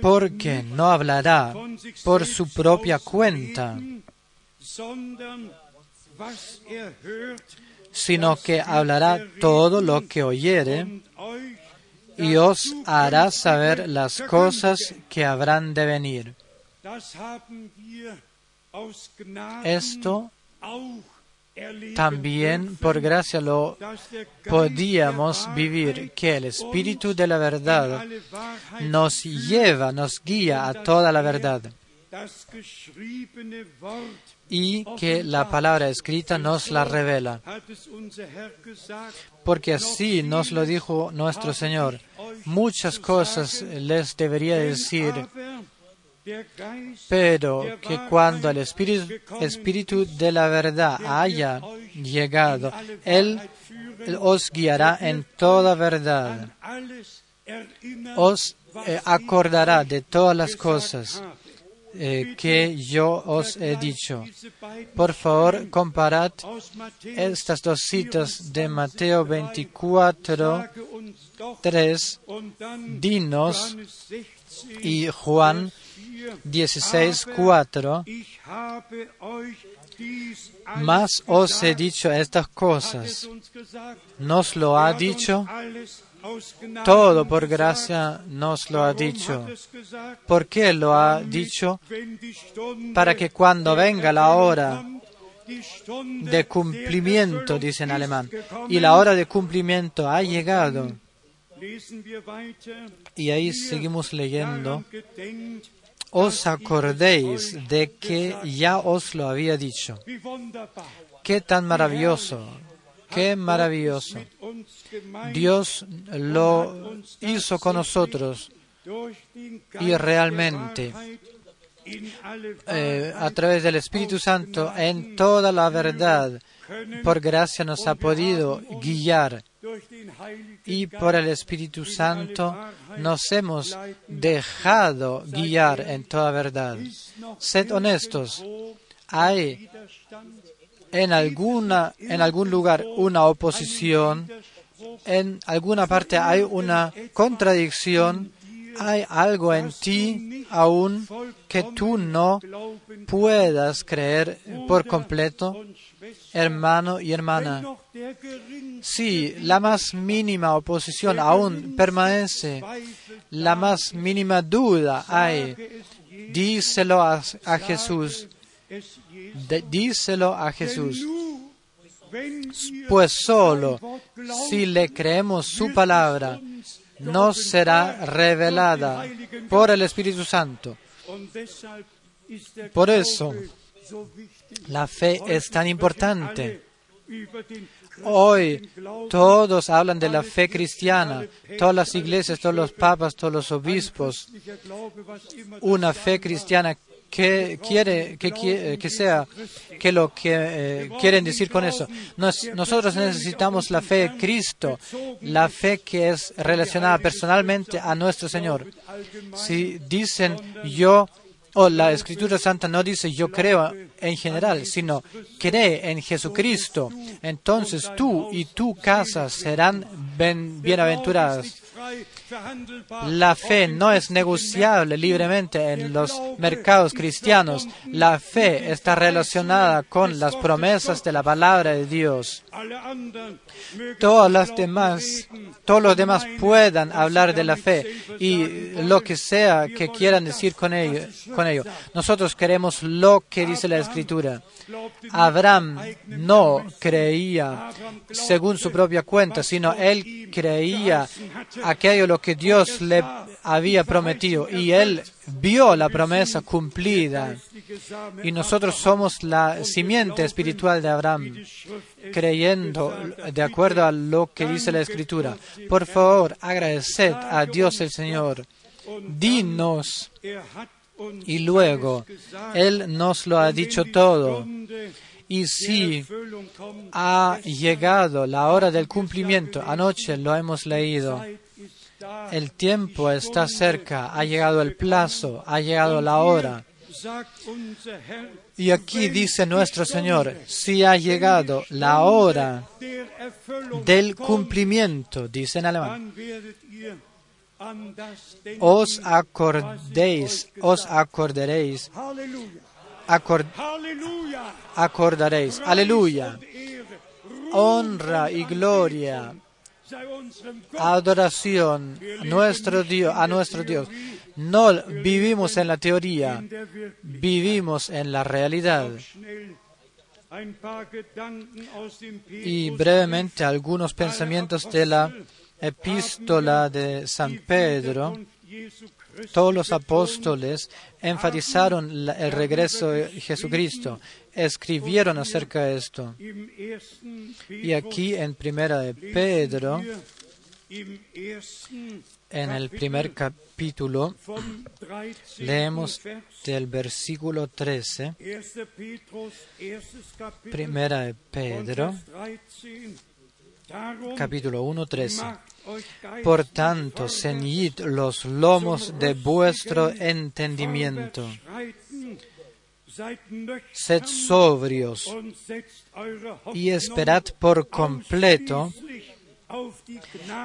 Porque no hablará por su propia cuenta, sino que hablará todo lo que oyere y os hará saber las cosas que habrán de venir. Esto también por gracia lo podíamos vivir, que el Espíritu de la verdad nos lleva, nos guía a toda la verdad y que la palabra escrita nos la revela. Porque así nos lo dijo nuestro Señor. Muchas cosas les debería decir, pero que cuando el Espíritu, Espíritu de la verdad haya llegado, Él os guiará en toda verdad. Os eh, acordará de todas las cosas eh, que yo os he dicho. Por favor, comparad estas dos citas de Mateo 24, 3, Dinos y Juan 16, 4. Mas os he dicho estas cosas. ¿Nos lo ha dicho? Todo por gracia nos lo ha dicho. ¿Por qué lo ha dicho? Para que cuando venga la hora de cumplimiento, dice en alemán, y la hora de cumplimiento ha llegado, y ahí seguimos leyendo, os acordéis de que ya os lo había dicho. Qué tan maravilloso, qué maravilloso. Dios lo hizo con nosotros y realmente eh, a través del Espíritu Santo en toda la verdad, por gracia nos ha podido guiar y por el Espíritu Santo nos hemos dejado guiar en toda verdad. Sed honestos. Hay en, alguna, en algún lugar una oposición, en alguna parte hay una contradicción, hay algo en ti aún que tú no puedas creer por completo, hermano y hermana. Si la más mínima oposición aún permanece la más mínima duda hay, díselo a, a Jesús. Díselo a Jesús. Pues solo si le creemos su palabra, nos será revelada por el Espíritu Santo. Por eso, la fe es tan importante. Hoy todos hablan de la fe cristiana, todas las iglesias, todos los papas, todos los obispos, una fe cristiana que quiere que, qui- que sea que lo que eh, quieren decir con eso. Nos- nosotros necesitamos la fe de Cristo, la fe que es relacionada personalmente a nuestro Señor. Si dicen yo o la Escritura Santa no dice yo creo en general, sino cree en Jesucristo, entonces tú y tu casa serán ben- bienaventuradas. La fe no es negociable libremente en los mercados cristianos. La fe está relacionada con las promesas de la palabra de Dios. Todos los demás puedan hablar de la fe y lo que sea que quieran decir con ello, con ello. Nosotros queremos lo que dice la Escritura. Abraham no creía según su propia cuenta, sino él creía aquello lo que Dios le había prometido y él vio la promesa cumplida. Y nosotros somos la simiente espiritual de Abraham, creyendo de acuerdo a lo que dice la Escritura. Por favor, agradeced a Dios el Señor. Dinos y luego Él nos lo ha dicho todo. Y si ha llegado la hora del cumplimiento, anoche lo hemos leído, el tiempo está cerca, ha llegado el plazo, ha llegado la hora. Y aquí dice nuestro Señor, si ha llegado la hora del cumplimiento, dice en alemán, os acordéis, os acordaréis, acor- acordaréis, aleluya, honra y gloria, adoración nuestro Dios, a nuestro Dios. No vivimos en la teoría, vivimos en la realidad. Y brevemente algunos pensamientos de la epístola de San Pedro. Todos los apóstoles enfatizaron el regreso de Jesucristo, escribieron acerca de esto. Y aquí en Primera de Pedro, en el primer capítulo, leemos del versículo 13, Primera de Pedro, capítulo 1, 13. Por tanto, ceñid los lomos de vuestro entendimiento. Sed sobrios y esperad por completo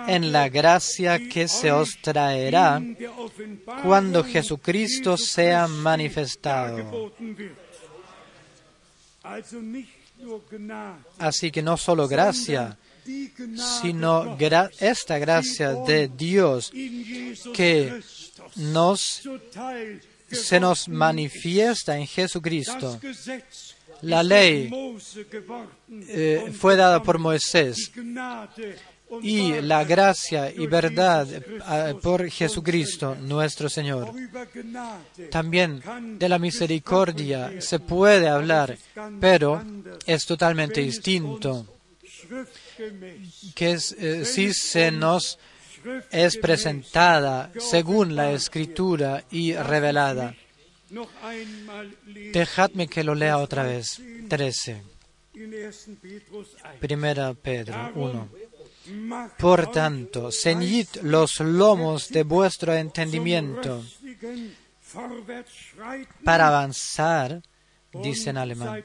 en la gracia que se os traerá cuando Jesucristo sea manifestado. Así que no solo gracia, sino esta gracia de Dios que nos, se nos manifiesta en Jesucristo. La ley eh, fue dada por Moisés y la gracia y verdad eh, por Jesucristo nuestro Señor. También de la misericordia se puede hablar, pero es totalmente distinto que es, eh, si se nos es presentada según la escritura y revelada. Dejadme que lo lea otra vez. 13. Primera Pedro 1. Por tanto, ceñid los lomos de vuestro entendimiento para avanzar, dice en alemán.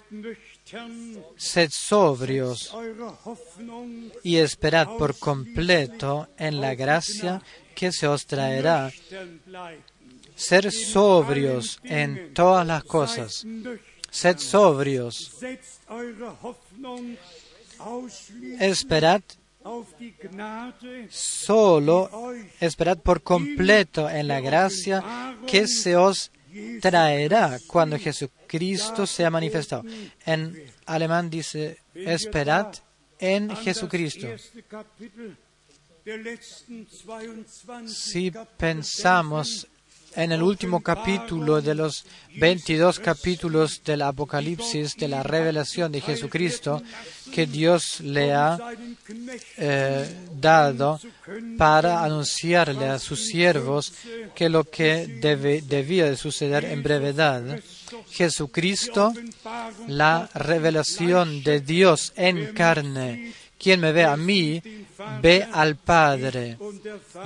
Sed sobrios y esperad por completo en la gracia que se os traerá. Ser sobrios en todas las cosas. Sed sobrios. Esperad Solo esperad por completo en la gracia que se os traerá cuando Jesucristo sea manifestado. En alemán dice, esperad en Jesucristo. erste Kapitel der letzten 22 Si pensamos en el último capítulo de los 22 capítulos del Apocalipsis, de la revelación de Jesucristo, que Dios le ha eh, dado para anunciarle a sus siervos que lo que debía de suceder en brevedad. Jesucristo, la revelación de Dios en carne. Quien me ve a mí, ve al Padre.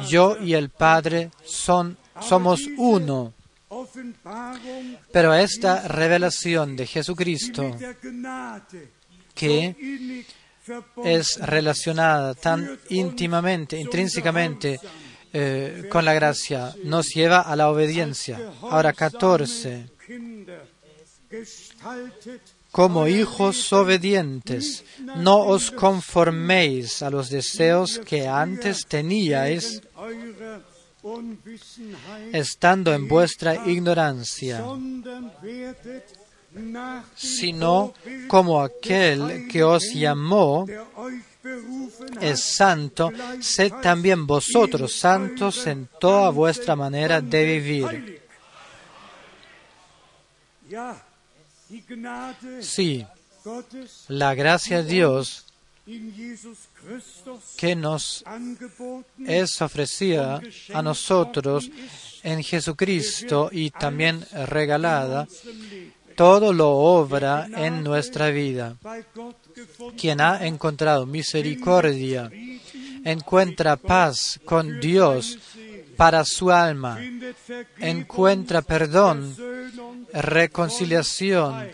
Yo y el Padre son, somos uno. Pero esta revelación de Jesucristo, que es relacionada tan íntimamente, intrínsecamente eh, con la gracia, nos lleva a la obediencia. Ahora 14. Kinder gestaltet Como hijos obedientes, no os conforméis a los deseos que antes teníais estando en vuestra ignorancia, sino como aquel que os llamó es santo, sed también vosotros santos en toda vuestra manera de vivir. Sí, la gracia de Dios que nos es ofrecida a nosotros en Jesucristo y también regalada, todo lo obra en nuestra vida. Quien ha encontrado misericordia, encuentra paz con Dios para su alma, encuentra perdón, reconciliación,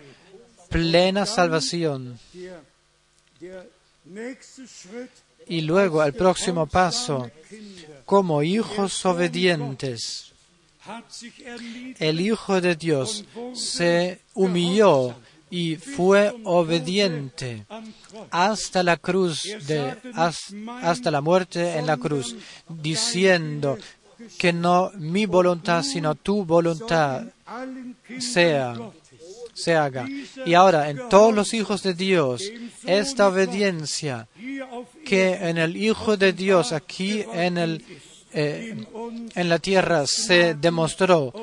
plena salvación. Y luego el próximo paso, como hijos obedientes. El Hijo de Dios se humilló y fue obediente hasta la cruz, de, has- hasta la muerte en la cruz, diciendo que no mi voluntad, sino tu voluntad sea, se haga. Y ahora en todos los hijos de Dios, esta obediencia que en el Hijo de Dios aquí en, el, eh, en la tierra se demostró,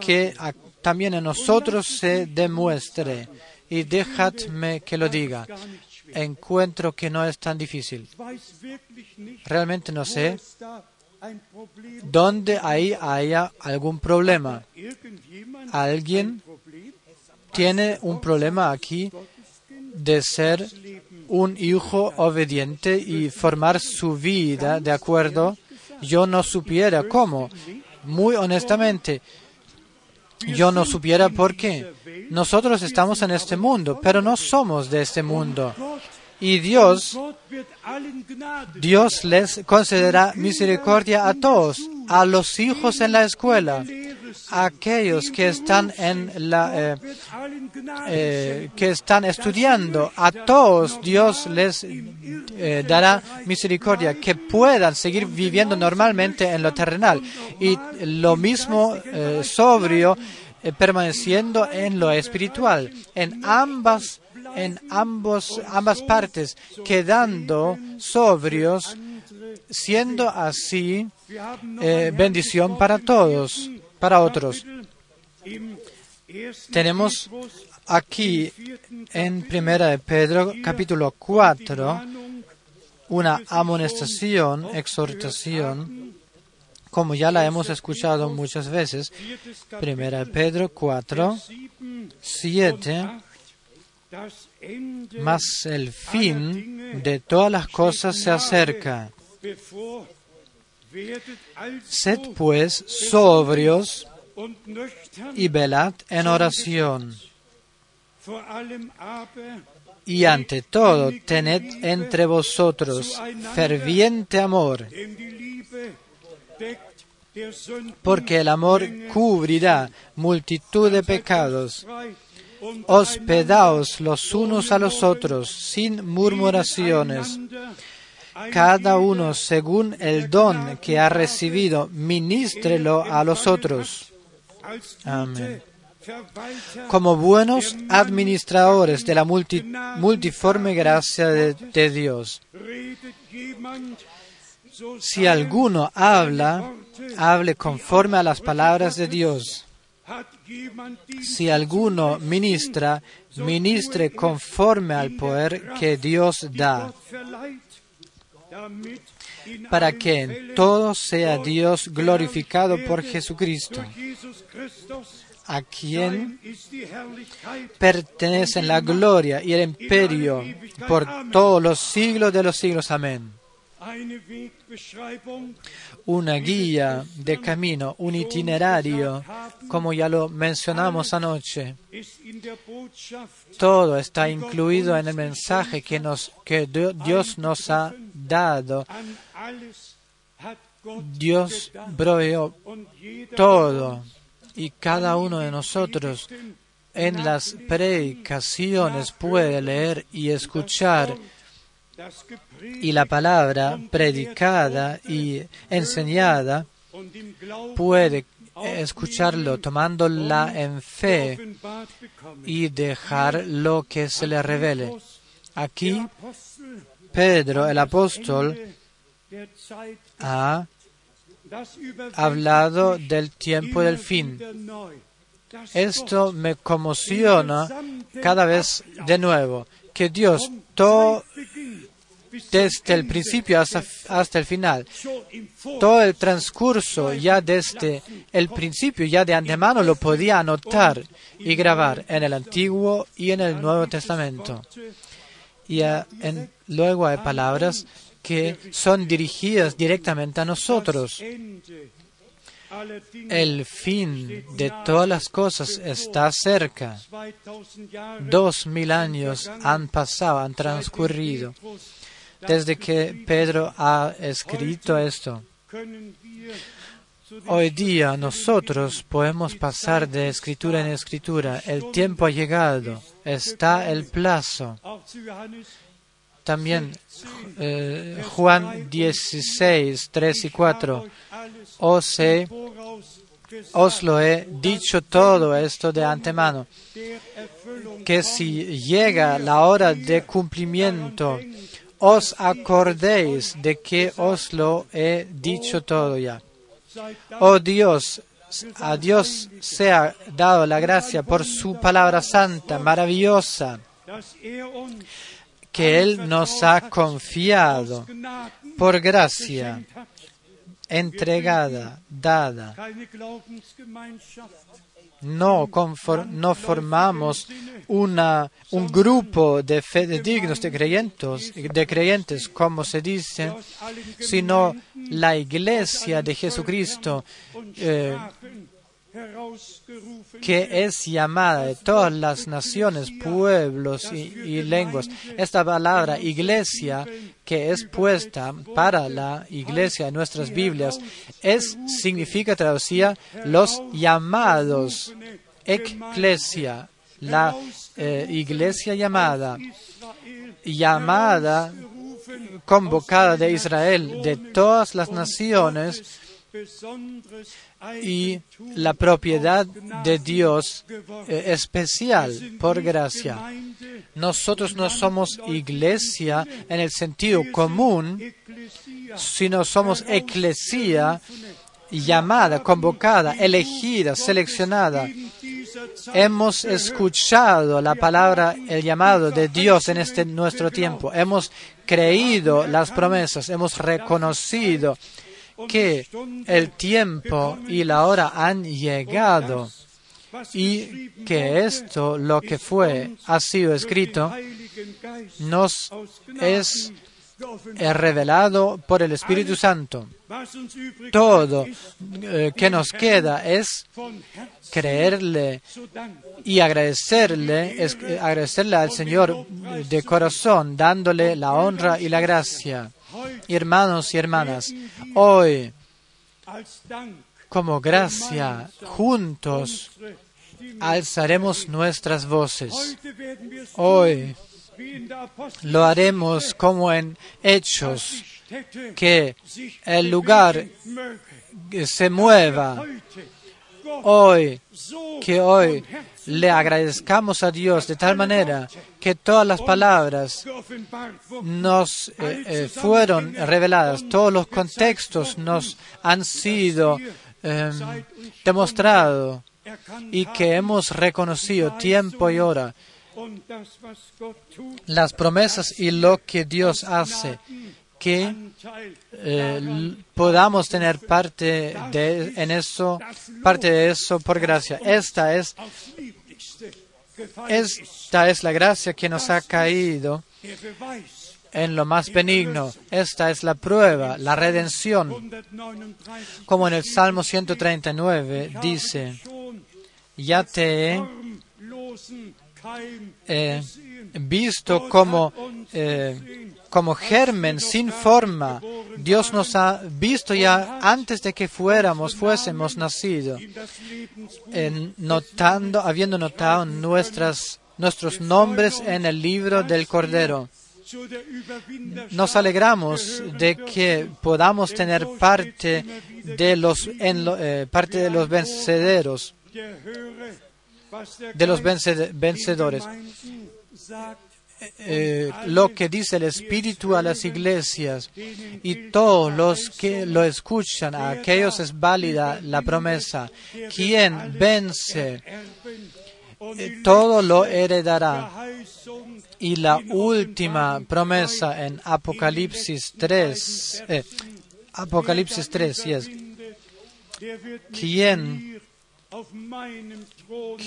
que también en nosotros se demuestre. Y dejadme que lo diga. Encuentro que no es tan difícil. Realmente no sé dónde ahí haya algún problema. Alguien tiene un problema aquí de ser un hijo obediente y formar su vida de acuerdo. Yo no supiera cómo. Muy honestamente, yo no supiera por qué. Nosotros estamos en este mundo, pero no somos de este mundo. Y Dios, Dios les concederá misericordia a todos, a los hijos en la escuela, aquellos que están en la, eh, eh, que están estudiando, a todos Dios les eh, dará misericordia, que puedan seguir viviendo normalmente en lo terrenal. Y lo mismo sobrio permaneciendo en lo espiritual, en ambas en ambos ambas partes, quedando sobrios, siendo así eh, bendición para todos, para otros. Tenemos aquí en Primera de Pedro, capítulo 4, Warnung una amonestación, exhortación, como ya la hemos escuchado muchas veces. Primera de Pedro 4, 7 7, und 8, das Ende mas el fin de todas las cosas se acerca. Sed pues sobrios y velad en oración. Y ante todo, tened entre vosotros ferviente amor, porque el amor cubrirá multitud de pecados. Hospedaos los unos a los otros sin murmuraciones. Cada uno según el don que ha recibido, ministrelo a los otros. Amén. Como buenos administradores de la multi- multiforme gracia de, de Dios. Si alguno habla, hable conforme a las palabras de Dios. Si alguno ministra, ministre conforme al poder que Dios da, para que en todo sea Dios glorificado por Jesucristo, a quien pertenecen la gloria y el imperio por todos los siglos de los siglos. Amén. Una guía de camino, un itinerario, como ya lo mencionamos anoche. Todo está incluido en el mensaje que, nos, que Dios nos ha dado. Dios proveó todo y cada uno de nosotros en las predicaciones puede leer y escuchar y la palabra predicada y enseñada puede escucharlo tomándola en fe y dejar lo que se le revele. Aquí Pedro, el apóstol, ha hablado del tiempo del fin. Esto me conmociona cada vez de nuevo, que Dios todo desde el principio hasta, el final, todo el transcurso ya desde el principio, ya de antemano lo podía anotar y grabar en el Antiguo y en el Nuevo Testamento. Y en, luego hay palabras que son dirigidas directamente a nosotros. El fin de todas las cosas está cerca. Dos mil años han pasado, han transcurrido desde que Pedro ha escrito esto. Hoy día nosotros podemos pasar de escritura en escritura. El tiempo ha llegado, está el plazo. También eh, Juan 16, 3 y 4. Os, os lo he dicho todo esto de antemano, que si llega la hora de cumplimiento, os acordéis de que os lo he dicho todo ya. Oh Dios, a Dios sea dado la gracia por su palabra santa, maravillosa, que Él nos ha confiado por gracia entregada, dada. No, no formamos una, un grupo de dignos de creyentes, de creyentes, como se dice, sino la iglesia de Jesucristo, eh, que es llamada de todas las naciones, pueblos y, lenguas. Esta palabra iglesia, que es puesta para la iglesia en nuestras Biblias, es, significa traducida los llamados, eclesia, la eh, iglesia llamada, llamada, convocada de Israel, de todas las naciones, y la propiedad de Dios eh, especial por gracia. Nosotros no somos iglesia en el sentido común, sino somos eclesia llamada, convocada, elegida, seleccionada. Hemos escuchado la palabra, el llamado de Dios en este nuestro tiempo. Hemos creído las promesas, hemos reconocido que el tiempo y la hora han llegado y que esto, lo que fue, ha sido escrito, nos es revelado por el Espíritu Santo. Todo eh, que nos queda es creerle y agradecerle, es, agradecerle al Señor de corazón, dándole la honra y la gracia. Hermanos y hermanas, hoy, como gracia, juntos alzaremos nuestras voces. Hoy Lo haremos como en Hechos, que el lugar se mueva hoy, que hoy le agradezcamos a Dios de tal manera que todas las palabras nos eh, eh, fueron reveladas, todos los contextos nos han sido eh, demostrados y que hemos reconocido tiempo y hora. Las promesas y lo que Dios hace, que eh, podamos tener parte de en eso, parte de eso por gracia. Esta es esta es la gracia que nos ha caído en lo más benigno. Esta es la prueba, la redención. Como en el Salmo 139 dice, ya te he eh, visto como, eh, como germen sin forma. Dios nos ha visto ya antes de que fuéramos, fuésemos nacidos, notando, habiendo notado nuestras, nuestros nombres en el libro del Cordero. Nos alegramos de que podamos tener parte de los, en eh, parte de los vencederos de los vencedores. Eh, lo que dice el Espíritu a las iglesias y todos los que lo escuchan, a aquellos es válida la promesa. Quien vence, eh, todo lo heredará. Y la última promesa en Apocalipsis 3, eh, Apocalipsis 3, yes. Quien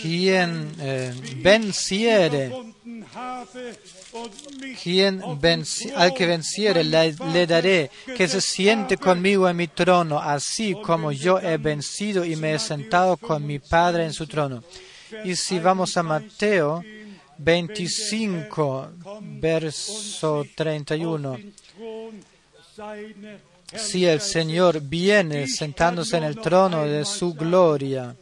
quien eh, venciere, quien al que venciere le, daré que se siente conmigo en mi trono, así como yo he vencido y me he sentado con mi Padre en su trono. Y si vamos a Mateo 25, verso 31, si el Señor viene sentándose en el trono de su gloria,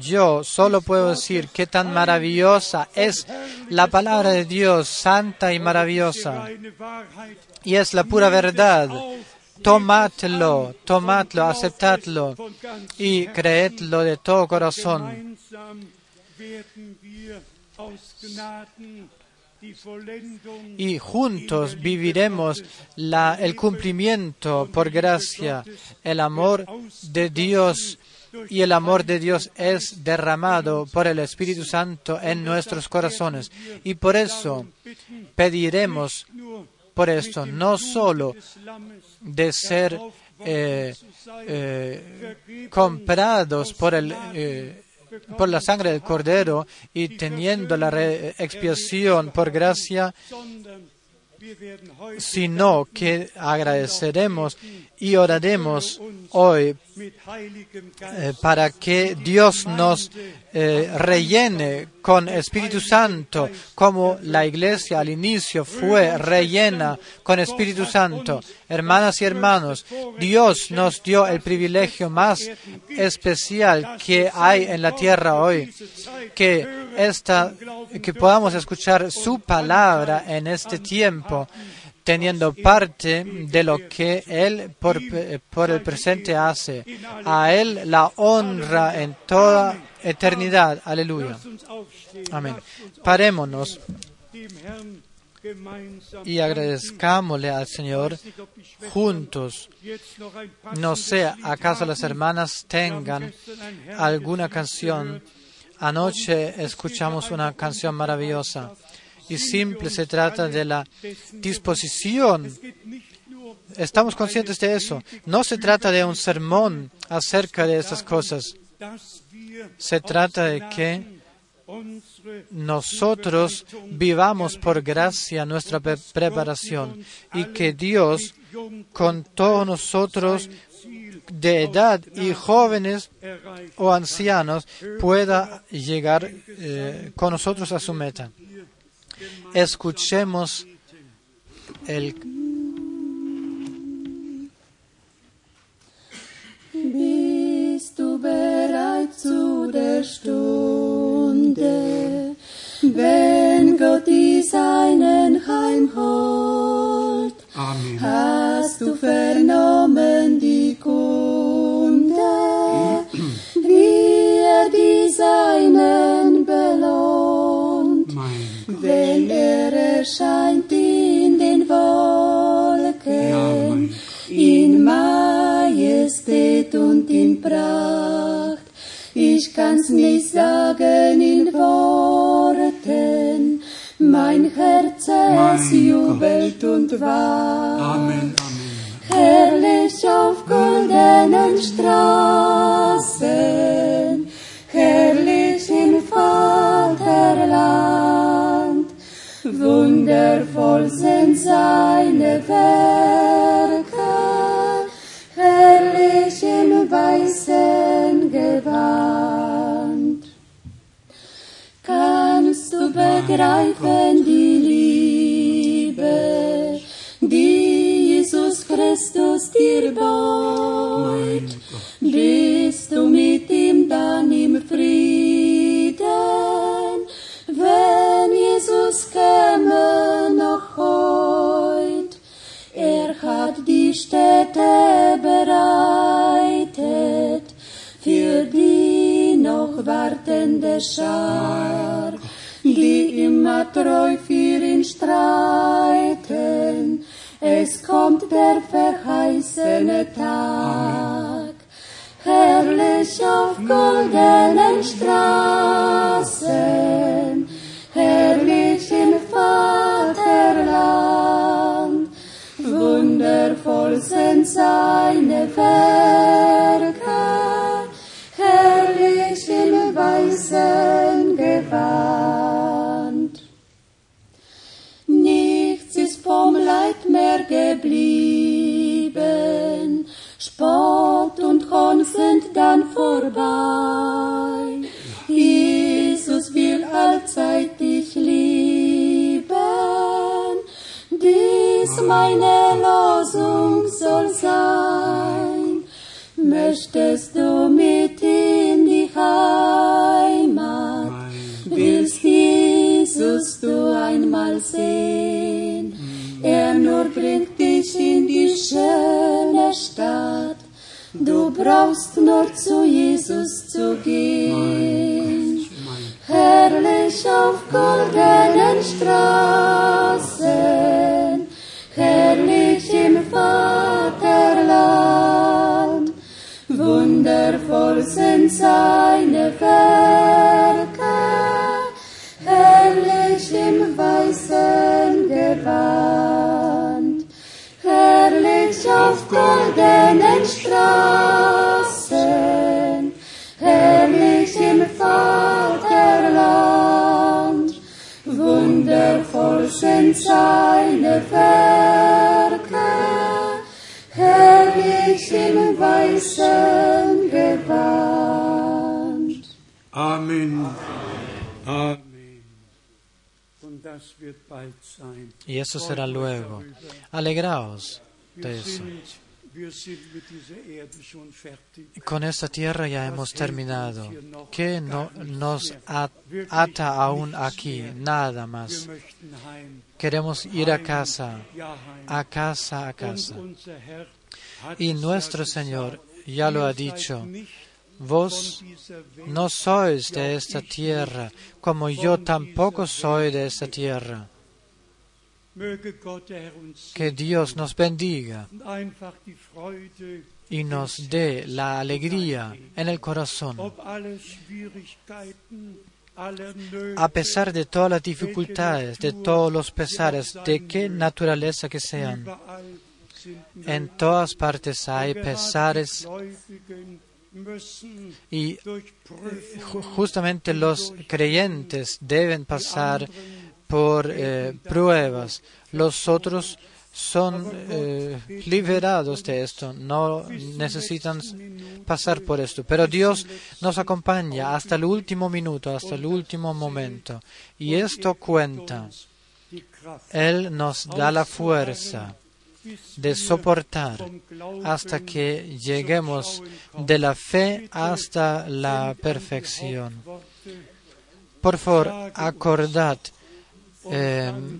yo solo puedo decir qué tan maravillosa es la palabra de Dios, santa y maravillosa. Y es la pura verdad. Tomadlo, tomadlo, aceptadlo y creedlo de todo corazón. Y juntos viviremos la, el cumplimiento por gracia, el amor de Dios y el amor de Dios es derramado por el Espíritu Santo en nuestros corazones. Y por eso pediremos por esto, no solo de ser eh, eh, comprados por el eh, por la sangre del Cordero y teniendo la expiación por gracia, sino que agradeceremos y oraremos hoy eh, para que Dios nos eh, rellene con Espíritu Santo, como la iglesia al inicio fue rellena con Espíritu Santo. Hermanas y hermanos, Dios nos dio el privilegio más especial que hay en la tierra hoy, que, esta, que podamos escuchar su palabra en este tiempo teniendo parte de lo que Él por, el presente hace. A Él la honra en toda eternidad. Aleluya. Amén. Parémonos y agradezcámosle al Señor juntos. No sé, acaso las hermanas tengan alguna canción. Anoche escuchamos una canción maravillosa y simple, se trata de la disposición. Estamos conscientes de eso. No se trata de un sermón acerca de esas cosas. Se trata de que nosotros vivamos por gracia nuestra preparación y que Dios con todos nosotros de edad y jóvenes o ancianos pueda llegar eh, con nosotros a su meta. Escuchemos el Bist du bereit zu der Stunde, wenn Gott dir seinen Heim holt? Hast du vernommen die Kunde, wie die seinen? Wenn er erscheint in den Wolken, in Majestät und in Pracht. Ich kann's nicht sagen in Worten, mein Herz es jubelt und wacht. Amen, Amen. Herrlich auf goldenen Straßen, wundervoll sind seine Werke, herrlich im weißen Gewand. Kannst du begreifen die Liebe, die Jesus Christus dir beut? Bist du mit ihm dann im Frieden, Jesus käme noch heut? Er hat die Städte bereitet für die noch wartende Schar, die immer treu für ihn streiten. Es kommt der verheißene Tag, herrlich auf goldenen Straßen, herrlich Olsen seine Welt. Brauchst nur zu Jesus zu gehen. Herrlich auf goldenen Straßen, herrlich im Vaterland, wundervoll sind seine Y eso será luego. Alegraos de eso. Con esta tierra ya hemos terminado. ¿Qué no, nos ata aún aquí? Nada más. Queremos ir a casa, a casa, a casa. Y es nuestro Señor ya lo ha dicho. Vos no sois de esta tierra, como yo tampoco soy de esta tierra. Que Dios nos bendiga y nos dé la alegría en el corazón. A pesar de todas las dificultades, de todos los pesares, de qué naturaleza que sean, en todas partes hay pesares y Prüfungen justamente los creyentes deben pasar por eh, pruebas. Los otros son eh, liberados de esto, no necesitan pasar por esto. Pero Dios nos acompaña hasta el último minuto, hasta el último momento. Y esto cuenta. Él nos da la fuerza de soportar hasta que lleguemos de la fe hasta la perfección. Por favor, acordad euch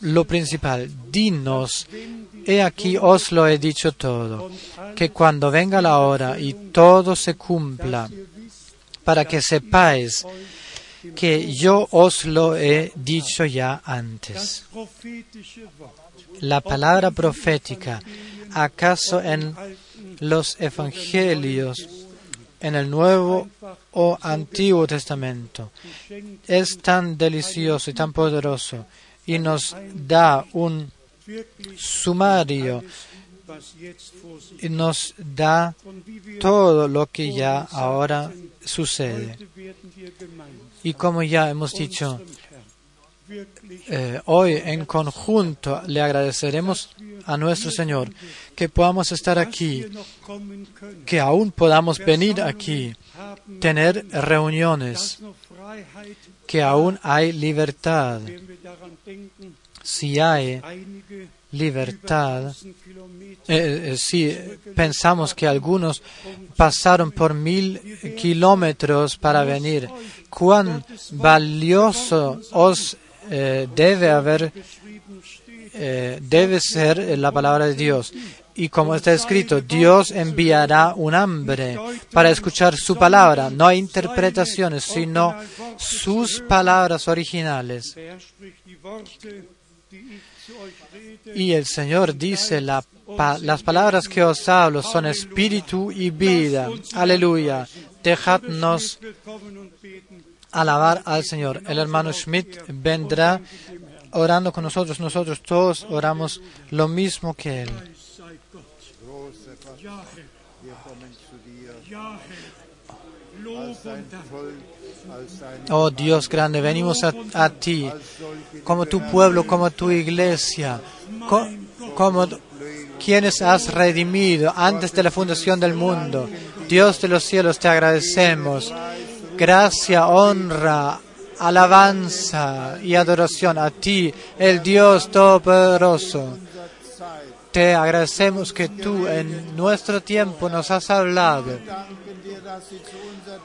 lo principal. Dinos, he aquí os lo he dicho todo, que cuando venga la hora y todo se cumpla, para que sepáis que yo os lo he dicho ya antes. La palabra profética, ¿acaso en los evangelios, en el Nuevo o Antiguo Testamento, es tan delicioso y tan poderoso y nos da un sumario y nos da todo lo que ya ahora sucede. Y como ya hemos dicho, eh, hoy en conjunto le agradeceremos a nuestro Señor que podamos estar aquí, que aún podamos venir aquí, tener reuniones, que aún hay libertad. Si hay libertad, 1000 Kilometer eh, eh, si pensamos que algunos pasaron por mil kilómetros para venir, cuán valioso os eh, debe haber, eh, debe ser la palabra de Dios. Y como está escrito, Dios enviará un hambre para escuchar su palabra. No hay interpretaciones, sino sus palabras originales. Y el Señor dice, las palabras que os hablo son espíritu y vida. Aleluya. Dejadnos. Alabar al Señor. El hermano Schmidt vendrá orando con nosotros. Nosotros todos oramos lo mismo que él. Oh Dios grande, venimos a, ti, como tu pueblo, como tu iglesia, co- como quienes has redimido antes de la fundación del mundo. Dios de los cielos, te agradecemos. Gracia, honra, alabanza y adoración a ti, el Dios Todopoderoso. Te agradecemos que tú en nuestro tiempo nos has hablado.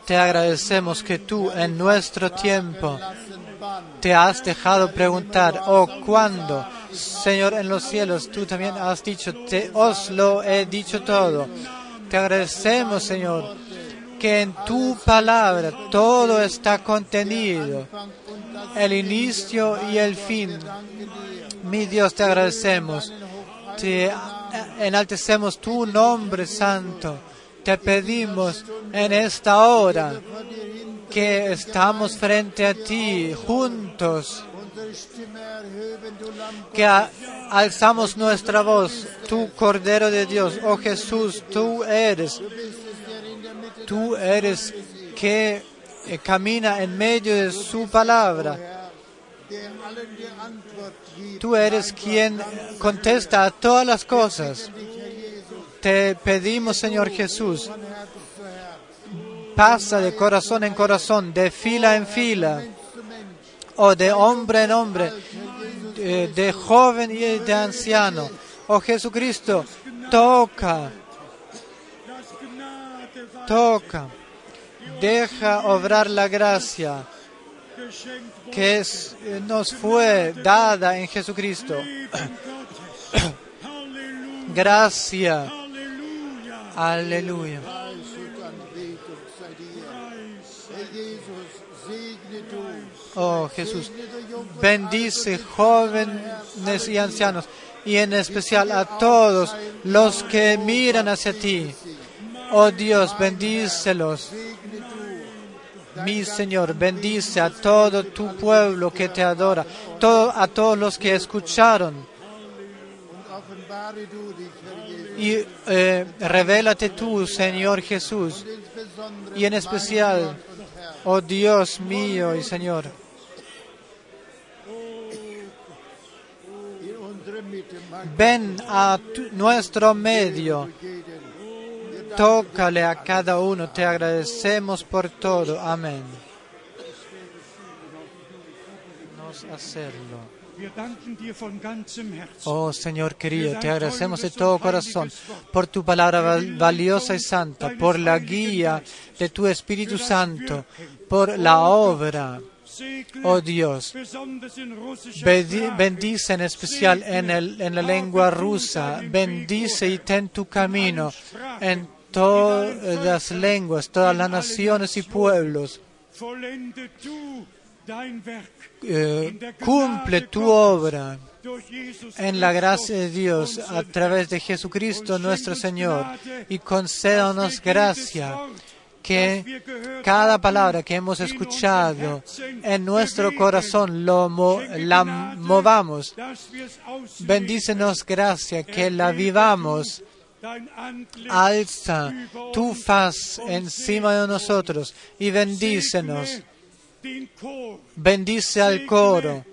Te agradecemos que tú en nuestro tiempo te has dejado preguntar, oh, ¿cuándo? Señor en los cielos, tú también has dicho, te os lo he dicho todo. Te agradecemos, Señor, que en tu palabra todo está contenido, el inicio y el fin. Mi Dios, te agradecemos. Te enaltecemos tu nombre santo. Te pedimos en esta hora que estamos frente a ti juntos, que alzamos nuestra voz, tu Cordero de Dios, oh Jesús, tú eres, tú eres que eh, camina en medio de su palabra. Tú eres quien contesta a todas las cosas. Te pedimos, Señor Jesús, pasa de corazón en corazón, de fila en fila, o de hombre en hombre, de, de joven y de anciano. Oh Jesucristo, toca, toca, deja obrar la gracia que es- nos fue dada en Jesucristo. Gracia. Aleluya. Oh Jesús, bendice jóvenes y ancianos y en especial a todos los que miran hacia ti. Oh Dios, bendícelos. Mi Señor, bendice a todo tu pueblo que te adora, a todos los que escucharon. Y eh, revélate tú, Señor Jesús, y en especial, oh Dios mío y Señor, ven a nuestro medio, tócale a cada uno, te agradecemos por todo, amén. Nos hacerlo. Oh Señor querido, te agradecemos de todo corazón por tu palabra val- valiosa y santa, por la guía de tu Espíritu Santo, por la obra. Oh Dios, bendice en especial en, el, en la lengua rusa, bendice y ten tu camino en todas las lenguas, todas las naciones y pueblos. Eh, cumple tu obra en la gracia de Dios a través de Jesucristo nuestro Señor y concédanos gracia que cada palabra que hemos escuchado en nuestro corazón la movamos. Bendícenos gracia que la vivamos. Alza tu faz encima de nosotros y bendícenos. Bendice al coro.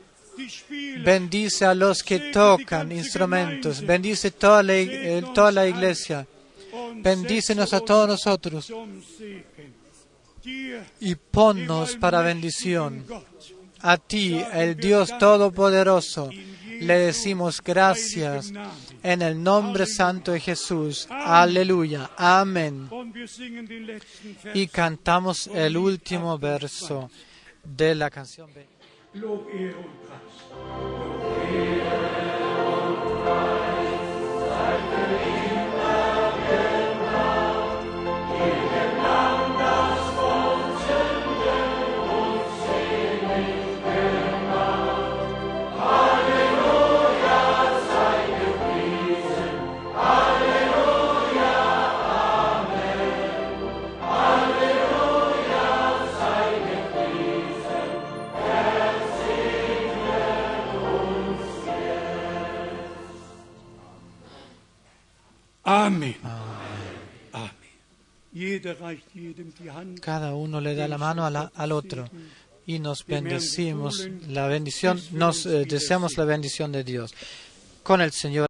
Bendice a los que tocan instrumentos. Bendice toda la, eh, toda la iglesia. Bendícenos a todos nosotros y ponnos para bendición. A ti, el Dios Todopoderoso, le decimos gracias en el nombre santo de Jesús. Aleluya. Amén. Y cantamos el último verso de la canción. Lob, Hand. Cada uno le da la mano a la- al otro y nos bendecimos la bendición, nos eh, deseamos la bendición de Dios. Con el Señor.